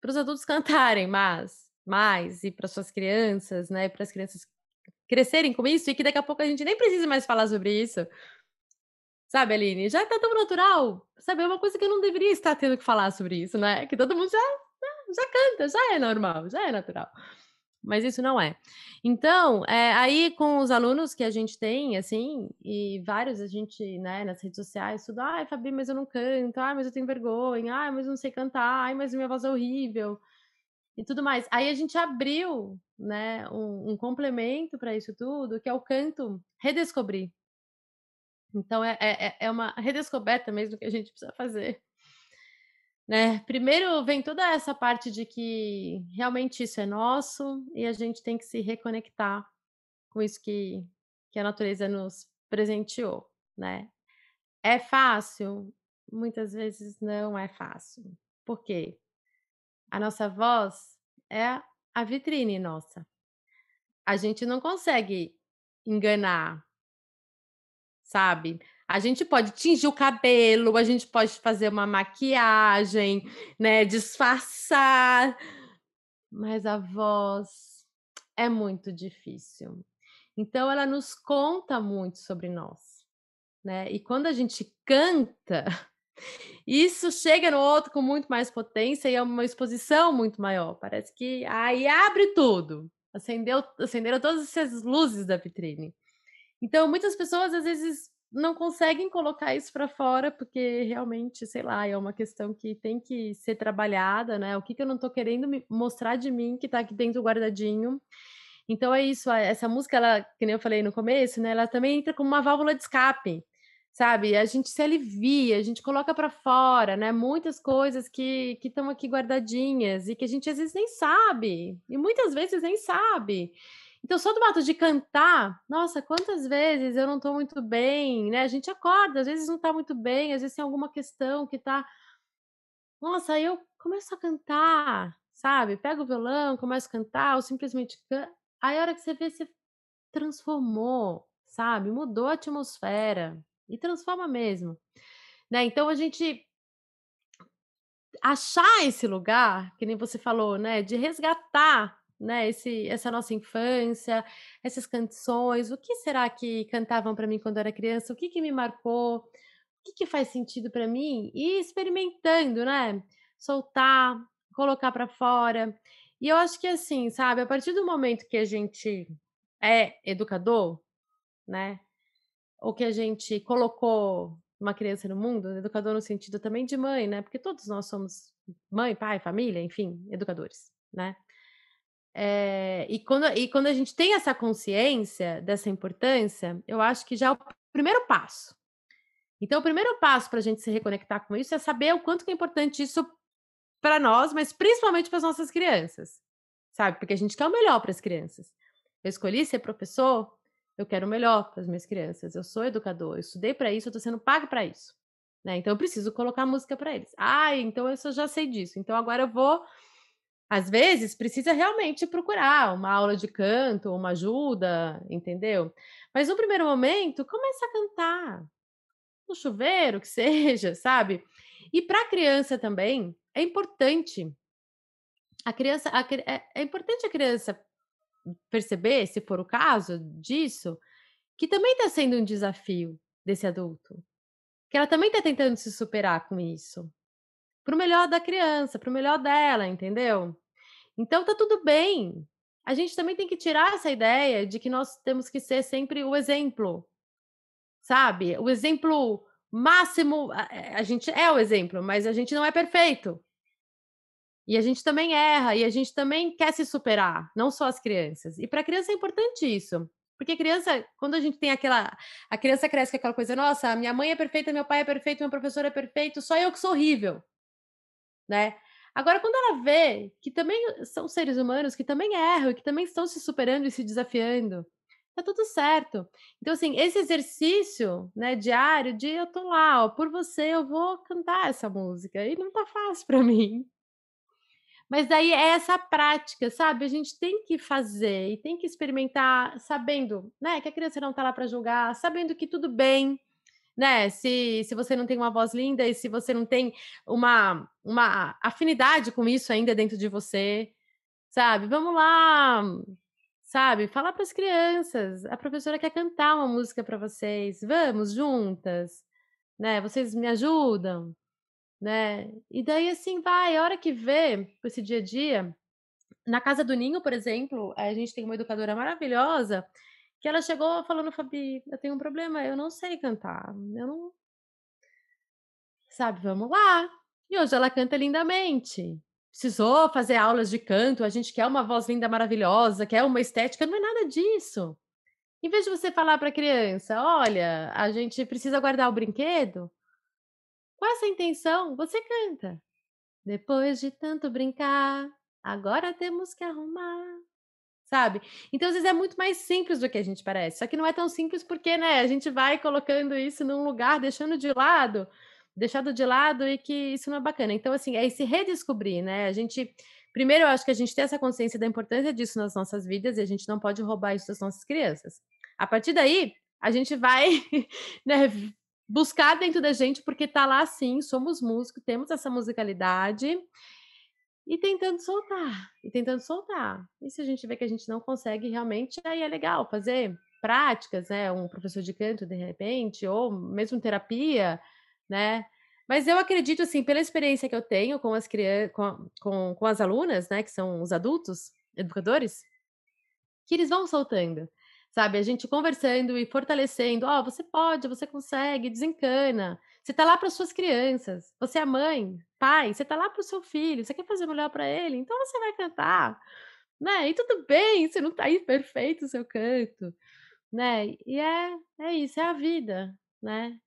os adultos cantarem mais, mais e para suas crianças, né? Para as crianças crescerem com isso e que daqui a pouco a gente nem precisa mais falar sobre isso. Sabe, Aline? Já tá tão natural. Sabe, é uma coisa que eu não deveria estar tendo que falar sobre isso, né? Que todo mundo já, já canta, já é normal, já é natural mas isso não é. Então, é, aí com os alunos que a gente tem, assim, e vários a gente, né, nas redes sociais, tudo, ai, Fabi, mas eu não canto, ai, mas eu tenho vergonha, ai, mas eu não sei cantar, ai, mas minha voz é horrível, e tudo mais. Aí a gente abriu, né, um, um complemento para isso tudo, que é o canto redescobrir. Então, é, é, é uma redescoberta mesmo que a gente precisa fazer né? Primeiro vem toda essa parte de que realmente isso é nosso e a gente tem que se reconectar com isso que, que a natureza nos presenteou, né? É fácil? Muitas vezes não é fácil. Por quê? A nossa voz é a vitrine nossa. A gente não consegue enganar, sabe? A gente pode tingir o cabelo, a gente pode fazer uma maquiagem, né, disfarçar, mas a voz é muito difícil. Então ela nos conta muito sobre nós, né? E quando a gente canta, isso chega no outro com muito mais potência e é uma exposição muito maior. Parece que aí abre tudo. Acendeu, acenderam todas essas luzes da vitrine. Então, muitas pessoas às vezes não conseguem colocar isso para fora, porque realmente, sei lá, é uma questão que tem que ser trabalhada, né? O que, que eu não estou querendo mostrar de mim que está aqui dentro guardadinho. Então é isso, essa música, ela, que nem eu falei no começo, né? Ela também entra como uma válvula de escape, sabe? A gente se alivia, a gente coloca para fora, né? Muitas coisas que estão aqui guardadinhas e que a gente às vezes nem sabe, e muitas vezes nem sabe. Então, só do ato de cantar, nossa, quantas vezes eu não estou muito bem, né? A gente acorda, às vezes não está muito bem, às vezes tem alguma questão que está. Nossa, aí eu começo a cantar, sabe? Pego o violão, começo a cantar, ou simplesmente. Aí a hora que você vê, você transformou, sabe? Mudou a atmosfera. E transforma mesmo. Né? Então a gente achar esse lugar, que nem você falou, né? De resgatar né? Esse, essa nossa infância, essas canções, o que será que cantavam para mim quando era criança? O que, que me marcou? O que, que faz sentido para mim? E experimentando, né? Soltar, colocar para fora. E eu acho que assim, sabe, a partir do momento que a gente é educador, né? Ou que a gente colocou uma criança no mundo, educador no sentido também de mãe, né? Porque todos nós somos mãe, pai, família, enfim, educadores, né? É, e, quando, e quando a gente tem essa consciência dessa importância, eu acho que já é o primeiro passo. Então, o primeiro passo para a gente se reconectar com isso é saber o quanto é importante isso para nós, mas principalmente para as nossas crianças, sabe? Porque a gente quer o melhor para as crianças. Eu escolhi ser professor, eu quero o melhor para as minhas crianças. Eu sou educador, eu estudei para isso, eu estou sendo pago para isso. Né? Então, eu preciso colocar música para eles. Ah, então eu já sei disso. Então, agora eu vou às vezes precisa realmente procurar uma aula de canto, uma ajuda, entendeu? Mas no primeiro momento, começa a cantar. No chuveiro, que seja, sabe? E para a criança também é importante. A criança, a, é, é importante a criança perceber, se for o caso disso, que também está sendo um desafio desse adulto. Que ela também está tentando se superar com isso. Para o melhor da criança, para o melhor dela, entendeu? Então tá tudo bem. A gente também tem que tirar essa ideia de que nós temos que ser sempre o exemplo, sabe? O exemplo máximo. A, eh, a gente é o exemplo, mas a gente não é perfeito. E a gente também erra, e a gente também quer se superar, não só as crianças. E para criança é importante isso. Porque criança, quando a gente tem aquela. A criança cresce com aquela coisa, nossa, minha mãe é perfeita, meu pai é perfeito, meu professor é perfeito, só eu que sou horrível. Né? Agora, quando ela vê que também são seres humanos, que também erram, que também estão se superando e se desafiando, tá tudo certo. Então, assim, esse exercício, né, diário de eu tô lá, ó, por você eu vou cantar essa música, e não tá fácil para mim. Mas daí é essa prática, sabe? A gente tem que fazer e tem que experimentar, sabendo, né, que a criança não tá lá para julgar, sabendo que tudo bem, né? Se, se você não tem uma voz linda e se você não tem uma, uma afinidade com isso ainda dentro de você, sabe? Vamos lá, sabe? Falar para as crianças. A professora quer cantar uma música para vocês. Vamos juntas, né? Vocês me ajudam, né? E daí assim vai. A hora que vê esse dia a dia, na casa do Ninho, por exemplo, a gente tem uma educadora maravilhosa que ela chegou falando, Fabi, eu tenho um problema, eu não sei cantar, eu não. Sabe, vamos lá. E hoje ela canta lindamente. Precisou fazer aulas de canto, a gente quer uma voz linda, maravilhosa, quer uma estética, não é nada disso. Em vez de você falar para a criança, olha, a gente precisa guardar o brinquedo, com essa intenção, você canta. Depois de tanto brincar, agora temos que arrumar sabe? Então, às vezes é muito mais simples do que a gente parece. Só que não é tão simples porque, né, a gente vai colocando isso num lugar, deixando de lado, deixado de lado e que isso não é bacana. Então, assim, é se redescobrir, né? A gente primeiro eu acho que a gente tem essa consciência da importância disso nas nossas vidas e a gente não pode roubar isso das nossas crianças. A partir daí, a gente vai, né, buscar dentro da gente porque tá lá sim, somos músicos, temos essa musicalidade e tentando soltar, e tentando soltar. E se a gente vê que a gente não consegue realmente, aí é legal fazer práticas, né? Um professor de canto, de repente, ou mesmo terapia, né? Mas eu acredito, assim, pela experiência que eu tenho com as crianças, com, com, com as alunas, né? Que são os adultos, educadores, que eles vão soltando sabe? A gente conversando e fortalecendo, ó, oh, você pode, você consegue, desencana. Você tá lá para suas crianças, você é mãe, pai, você tá lá para o seu filho, você quer fazer melhor para ele, então você vai cantar, né? E tudo bem, você não tá aí perfeito o seu canto, né? E é, é isso, é a vida, né?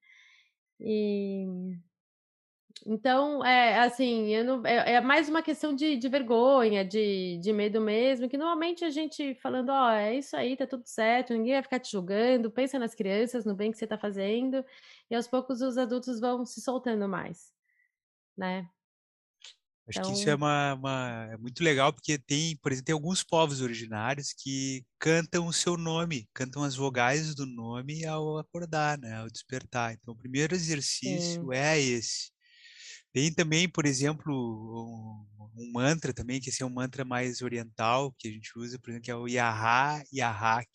E então, é assim, eu não, é, é mais uma questão de, de vergonha, de, de medo mesmo, que normalmente a gente falando, ó, oh, é isso aí, tá tudo certo, ninguém vai ficar te julgando, pensa nas crianças, no bem que você tá fazendo, e aos poucos os adultos vão se soltando mais, né? Acho então... que isso é então uma, uma, é muito legal, porque tem, por exemplo, tem alguns povos originários que cantam o seu nome, cantam as vogais do nome ao acordar, né, ao despertar. Então, o primeiro exercício Sim. é esse. Tem também, por exemplo, um, um, mantra também, que esse é um mantra mais oriental, que a gente usa, por exemplo, que é o Yaha Yahak,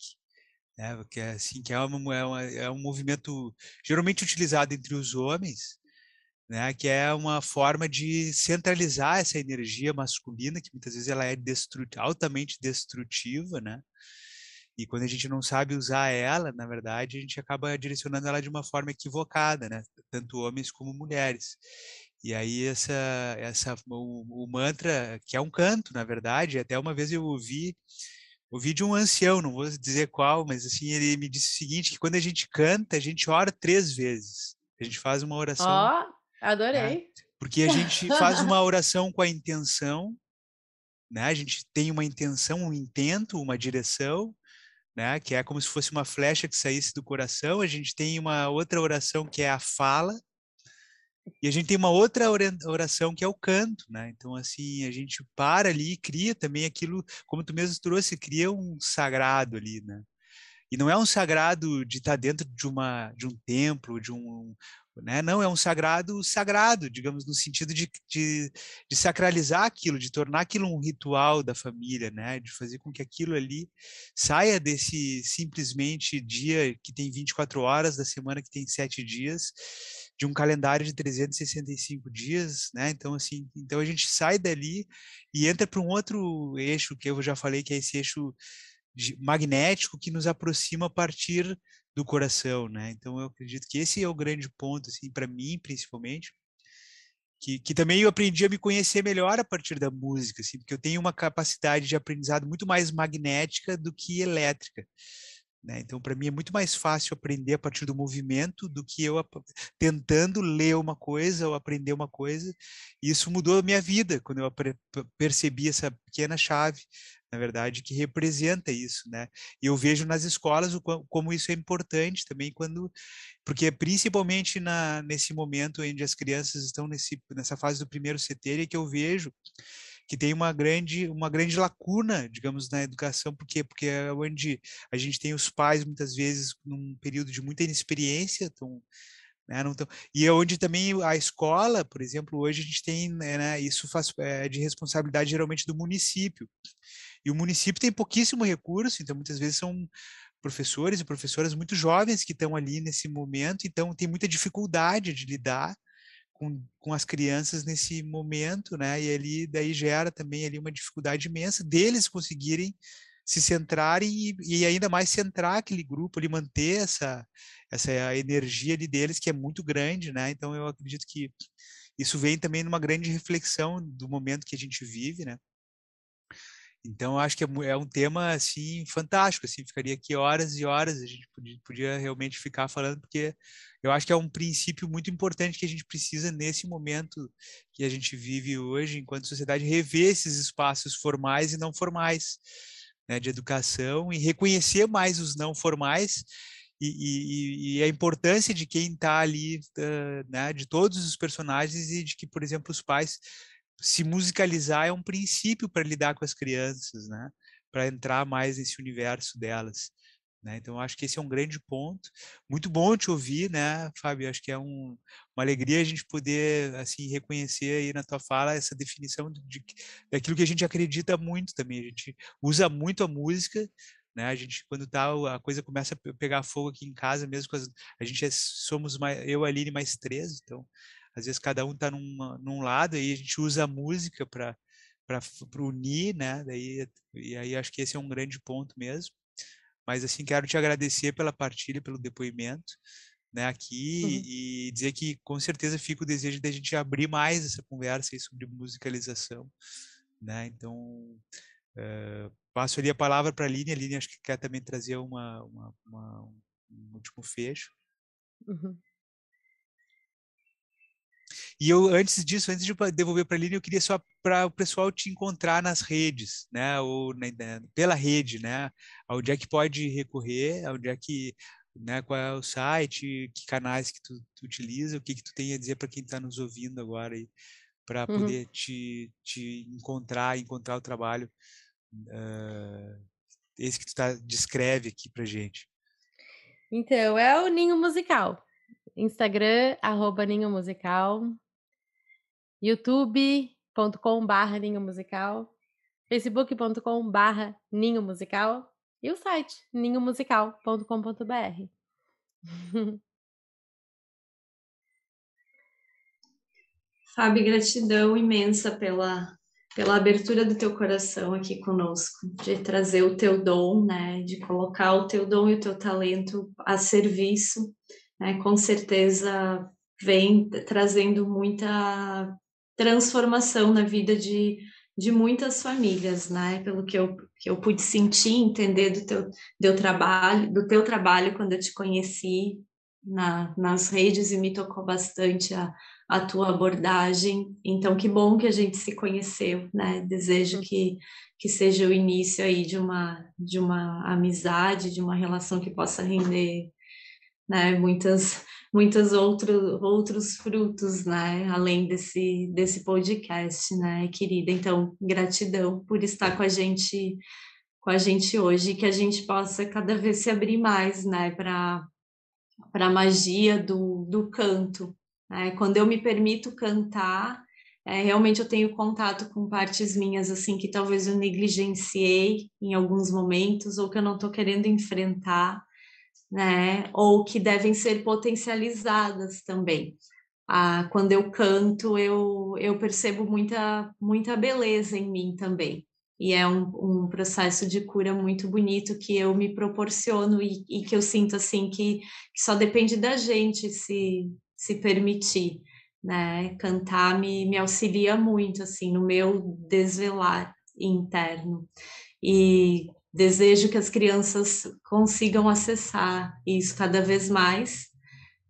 né? que é assim, que é, uma, é, uma, é um movimento geralmente utilizado entre os homens, né? que é uma forma de centralizar essa energia masculina, que muitas vezes ela é destrut altamente destrutiva, né? E quando a gente não sabe usar ela, na verdade, a gente acaba direcionando ela de uma forma equivocada, né? Tanto homens como mulheres. E aí essa, essa o, o, mantra, que é um canto, na verdade, até uma vez eu ouvi, ouvi de um ancião, não vou dizer qual, mas assim, ele me disse o seguinte, que quando a gente canta, a gente ora três vezes. A gente faz uma oração. Ó, oh, adorei. Né? Porque a gente faz uma oração com a intenção, né? A gente tem uma intenção, um intento, uma direção, né? Que é como se fosse uma flecha que saísse do coração. A gente tem uma outra oração que é a fala, e a gente tem uma outra oração que é o canto, né? Então, assim, a gente para ali e cria também aquilo, como tu mesmo trouxe, cria um sagrado ali, né? E não é um sagrado de estar dentro de, uma, de um templo, de um, né? Não, é um sagrado sagrado, digamos, no sentido de, de, de, sacralizar aquilo, de tornar aquilo um ritual da família, né? De fazer com que aquilo ali saia desse simplesmente dia que tem 24 horas, da semana que tem sete dias, de um calendário de 365 dias, né? Então, assim, então a gente sai dali e entra para um outro eixo que eu já falei, que é esse eixo magnético que nos aproxima a partir do coração, né? Então eu acredito que esse é o grande ponto, assim, para mim principalmente, que, que também eu aprendi a me conhecer melhor a partir da música, assim, porque eu tenho uma capacidade de aprendizado muito mais magnética do que elétrica. Né? Então, para mim é muito mais fácil aprender a partir do movimento do que eu tentando ler uma coisa ou aprender uma coisa. E isso mudou a minha vida quando eu percebi essa pequena chave, na verdade, que representa isso, né? E eu vejo nas escolas o, como isso é importante também quando, porque principalmente na, nesse momento onde as crianças estão nesse, nessa fase do primeiro CT, é que eu vejo que tem uma grande, uma grande lacuna, digamos, na educação, por quê? Porque é onde a gente tem os pais, muitas vezes, num período de muita inexperiência, tão, né, tão, e é onde também a escola, por exemplo, hoje a gente tem, né, né, isso faz é, de responsabilidade geralmente do município, e o município tem pouquíssimo recurso, então muitas vezes são professores e professoras muito jovens que estão ali nesse momento, então tem muita dificuldade de lidar com, com as crianças nesse momento, né? E ali daí gera também ali uma dificuldade imensa deles conseguirem se centrarem e, e ainda mais centrar aquele grupo, ali manter essa essa energia ali deles que é muito grande, né? Então eu acredito que isso vem também numa grande reflexão do momento que a gente vive, né? Então, acho que é, é, um tema, assim, fantástico, assim, ficaria aqui horas e horas, a gente podia, podia, realmente ficar falando, porque eu acho que é um princípio muito importante que a gente precisa, nesse momento que a gente vive hoje, enquanto sociedade, rever esses espaços formais e não formais, né, de educação, e reconhecer mais os não formais, e, e, e a importância de quem está ali, uh, né, de todos os personagens, e de que, por exemplo, os pais se musicalizar é um princípio para lidar com as crianças, né? Para entrar mais nesse universo delas. Né? Então, acho que esse é um grande ponto. Muito bom te ouvir, né, Fábio? Acho que é um, uma alegria a gente poder assim reconhecer aí na tua fala essa definição de, daquilo que a gente acredita muito também. A gente usa muito a música, né? A gente quando tá a coisa começa a pegar fogo aqui em casa mesmo, as, a gente é, somos mais, eu, a Aline mais três, então às vezes cada um está num, lado e a gente usa a música para para unir, né? Daí, e aí acho que esse é um grande ponto mesmo. Mas assim quero te agradecer pela partilha, pelo depoimento, né? Aqui uhum. e dizer que com certeza fica o desejo da de gente abrir mais essa conversa sobre musicalização, né? Então uh, passo ali a palavra para a Aline. A Aline acho que quer também trazer uma, uma, uma um último fecho. Uhum. E eu, antes disso, antes de devolver para a Lina, eu queria só para o pessoal te encontrar nas redes, né? Ou né, pela rede, né? Onde é que pode recorrer, onde é que, né? Qual é o site, que canais que tu, tu utiliza, o que que tu tem a dizer para quem está nos ouvindo agora aí, para uhum. poder te, te encontrar, encontrar o trabalho, uh, esse que tu tá, descreve aqui para gente. Então, é o Ninho Musical. Instagram, arroba Ninho Musical, youtube.com.br Ninho Musical, facebook.com.br Ninho Musical e o site ninhomusical.com.br. Fábio, gratidão imensa pela, pela abertura do teu coração aqui conosco, de trazer o teu dom, né, de colocar o teu dom e o teu talento a serviço né, com certeza vem trazendo muita transformação na vida de, de muitas famílias, né? Pelo que eu, que eu pude sentir, entender do teu, do trabalho, do teu trabalho quando eu te conheci na, nas redes e me tocou bastante a, a tua abordagem. Então, que bom que a gente se conheceu, né? Desejo uhum. que, que seja o início aí de uma, de uma amizade, de uma relação que possa render né, muitas, muitos outro, outros frutos, né, além desse, desse podcast, né, querida. Então, gratidão por estar com a gente, com a gente hoje, que a gente possa cada vez se abrir mais, né, para para a magia do, do canto. Né? Quando eu me permito cantar, é, realmente eu tenho contato com partes minhas assim que talvez eu negligenciei em alguns momentos ou que eu não estou querendo enfrentar né? Ou que devem ser potencializadas também. Ah, quando eu canto, eu, eu percebo muita, muita beleza em mim também. E é um, um processo de cura muito bonito que eu me proporciono e, e que eu sinto assim que, que só depende da gente se, se permitir. Né? Cantar me, me auxilia muito assim no meu desvelar interno. E desejo que as crianças consigam acessar isso cada vez mais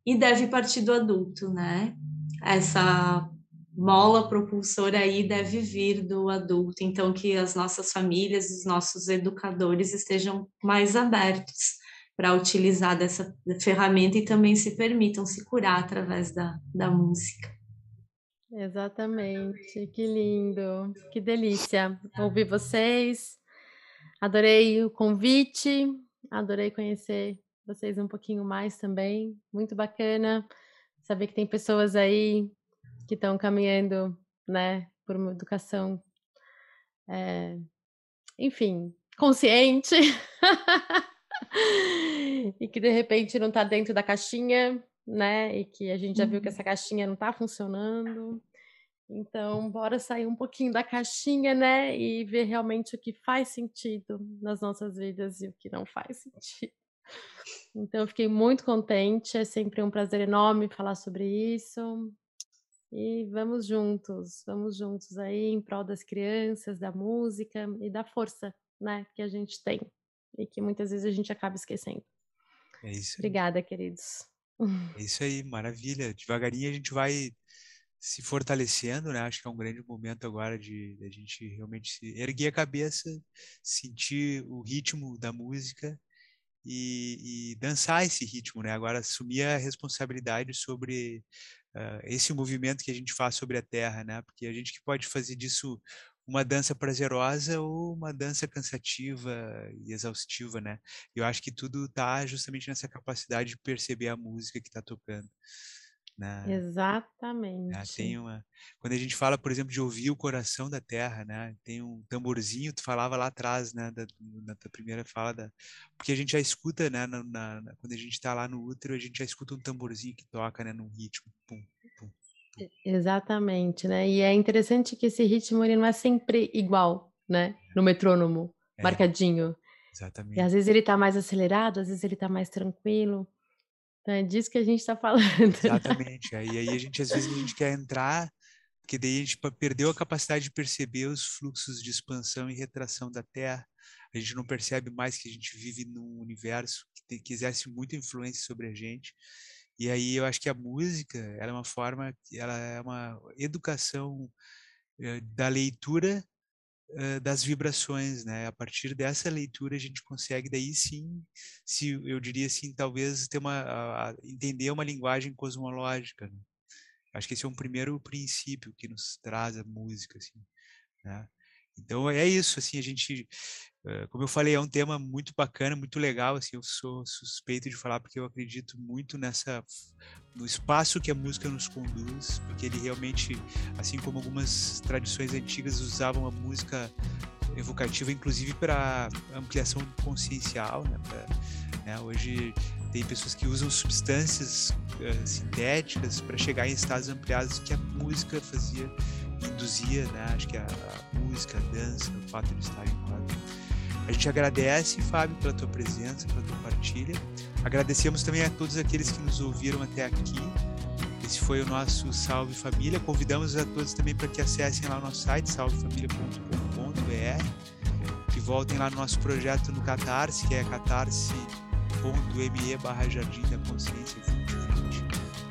e deve partir do adulto, né? Essa mola propulsora aí deve vir do adulto, então que as nossas famílias, os nossos educadores estejam mais abertos para utilizar dessa ferramenta e também se permitam se curar através da, da música. Exatamente, que lindo, que delícia ouvir vocês. Adorei o convite, adorei conhecer vocês um pouquinho mais também. Muito bacana saber que tem pessoas aí que estão caminhando, né, por uma educação, é, enfim, consciente e que de repente não está dentro da caixinha, né, e que a gente já viu que uhum. essa caixinha não está funcionando. Então, bora sair um pouquinho da caixinha, né, e ver realmente o que faz sentido nas nossas vidas e o que não faz sentido. Então, eu fiquei muito contente, é sempre um prazer enorme falar sobre isso. E vamos juntos, vamos juntos aí em prol das crianças, da música e da força, né, que a gente tem e que muitas vezes a gente acaba esquecendo. É isso. Obrigada, queridos. É isso aí, maravilha. Devagarinho a gente vai se fortalecendo, né? Acho que é um grande momento agora de, de a gente realmente erguer a cabeça, sentir o ritmo da música e, e, dançar esse ritmo, né? Agora assumir a responsabilidade sobre uh, esse movimento que a gente faz sobre a Terra, né? Porque a gente que pode fazer disso uma dança prazerosa ou uma dança cansativa e exaustiva, né? Eu acho que tudo está justamente nessa capacidade de perceber a música que está tocando. Né? né? Exatamente. Tem uma, quando a gente fala, por exemplo, de ouvir o coração da terra, né? Tem um tamborzinho, tu falava lá atrás, né? Da, na tua primeira fala, da, porque a gente já escuta, né? Na, na, quando a gente está lá no útero, a gente já escuta um tamborzinho que toca, né? Num ritmo, pum, pum, Exatamente, né? E é interessante que esse ritmo ele não é sempre igual, né? No metrônomo, é, marcadinho. Exatamente. E às vezes ele está mais acelerado, às vezes ele está mais tranquilo. Então é disso que a gente está falando. Exatamente. Aí, a gente, às vezes, a gente quer entrar, porque daí a gente perdeu a capacidade de perceber os fluxos de expansão e retração da Terra. A gente não percebe mais que a gente vive num universo que, tem, que exerce muita influência sobre a gente. E aí eu acho que a música, ela é uma forma, ela é uma educação eh, da leitura das vibrações, né? A partir dessa leitura a gente consegue daí sim, se eu diria assim, talvez ter uma a, entender uma linguagem cosmológica. Né? Acho que esse é um primeiro princípio que nos traz a música, assim, né? Então é isso, assim, a gente, como eu falei, é um tema muito bacana, muito legal, assim, eu sou suspeito de falar porque eu acredito muito nessa no espaço que a música nos conduz, porque ele realmente, assim como algumas tradições antigas usavam a música evocativa, inclusive para ampliação consciencial, né? Pra, né? Hoje tem pessoas que usam substâncias uh, sintéticas para chegar em estados ampliados que a música fazia induzia, né? Acho que a, a, música, a dança, o fato de estar em quadro. A gente agradece, Fábio, pela tua presença, pela tua partilha. Agradecemos também a todos aqueles que nos ouviram até aqui. Esse foi o nosso Salve Família. Convidamos a todos também para que acessem lá o nosso site, salvefamilia.com.br, que voltem lá no nosso projeto no Catarse, que é catarse.me barra Jardim da Consciência 2020.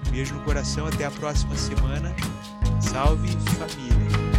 Um beijo no coração, até a próxima semana. Salve família!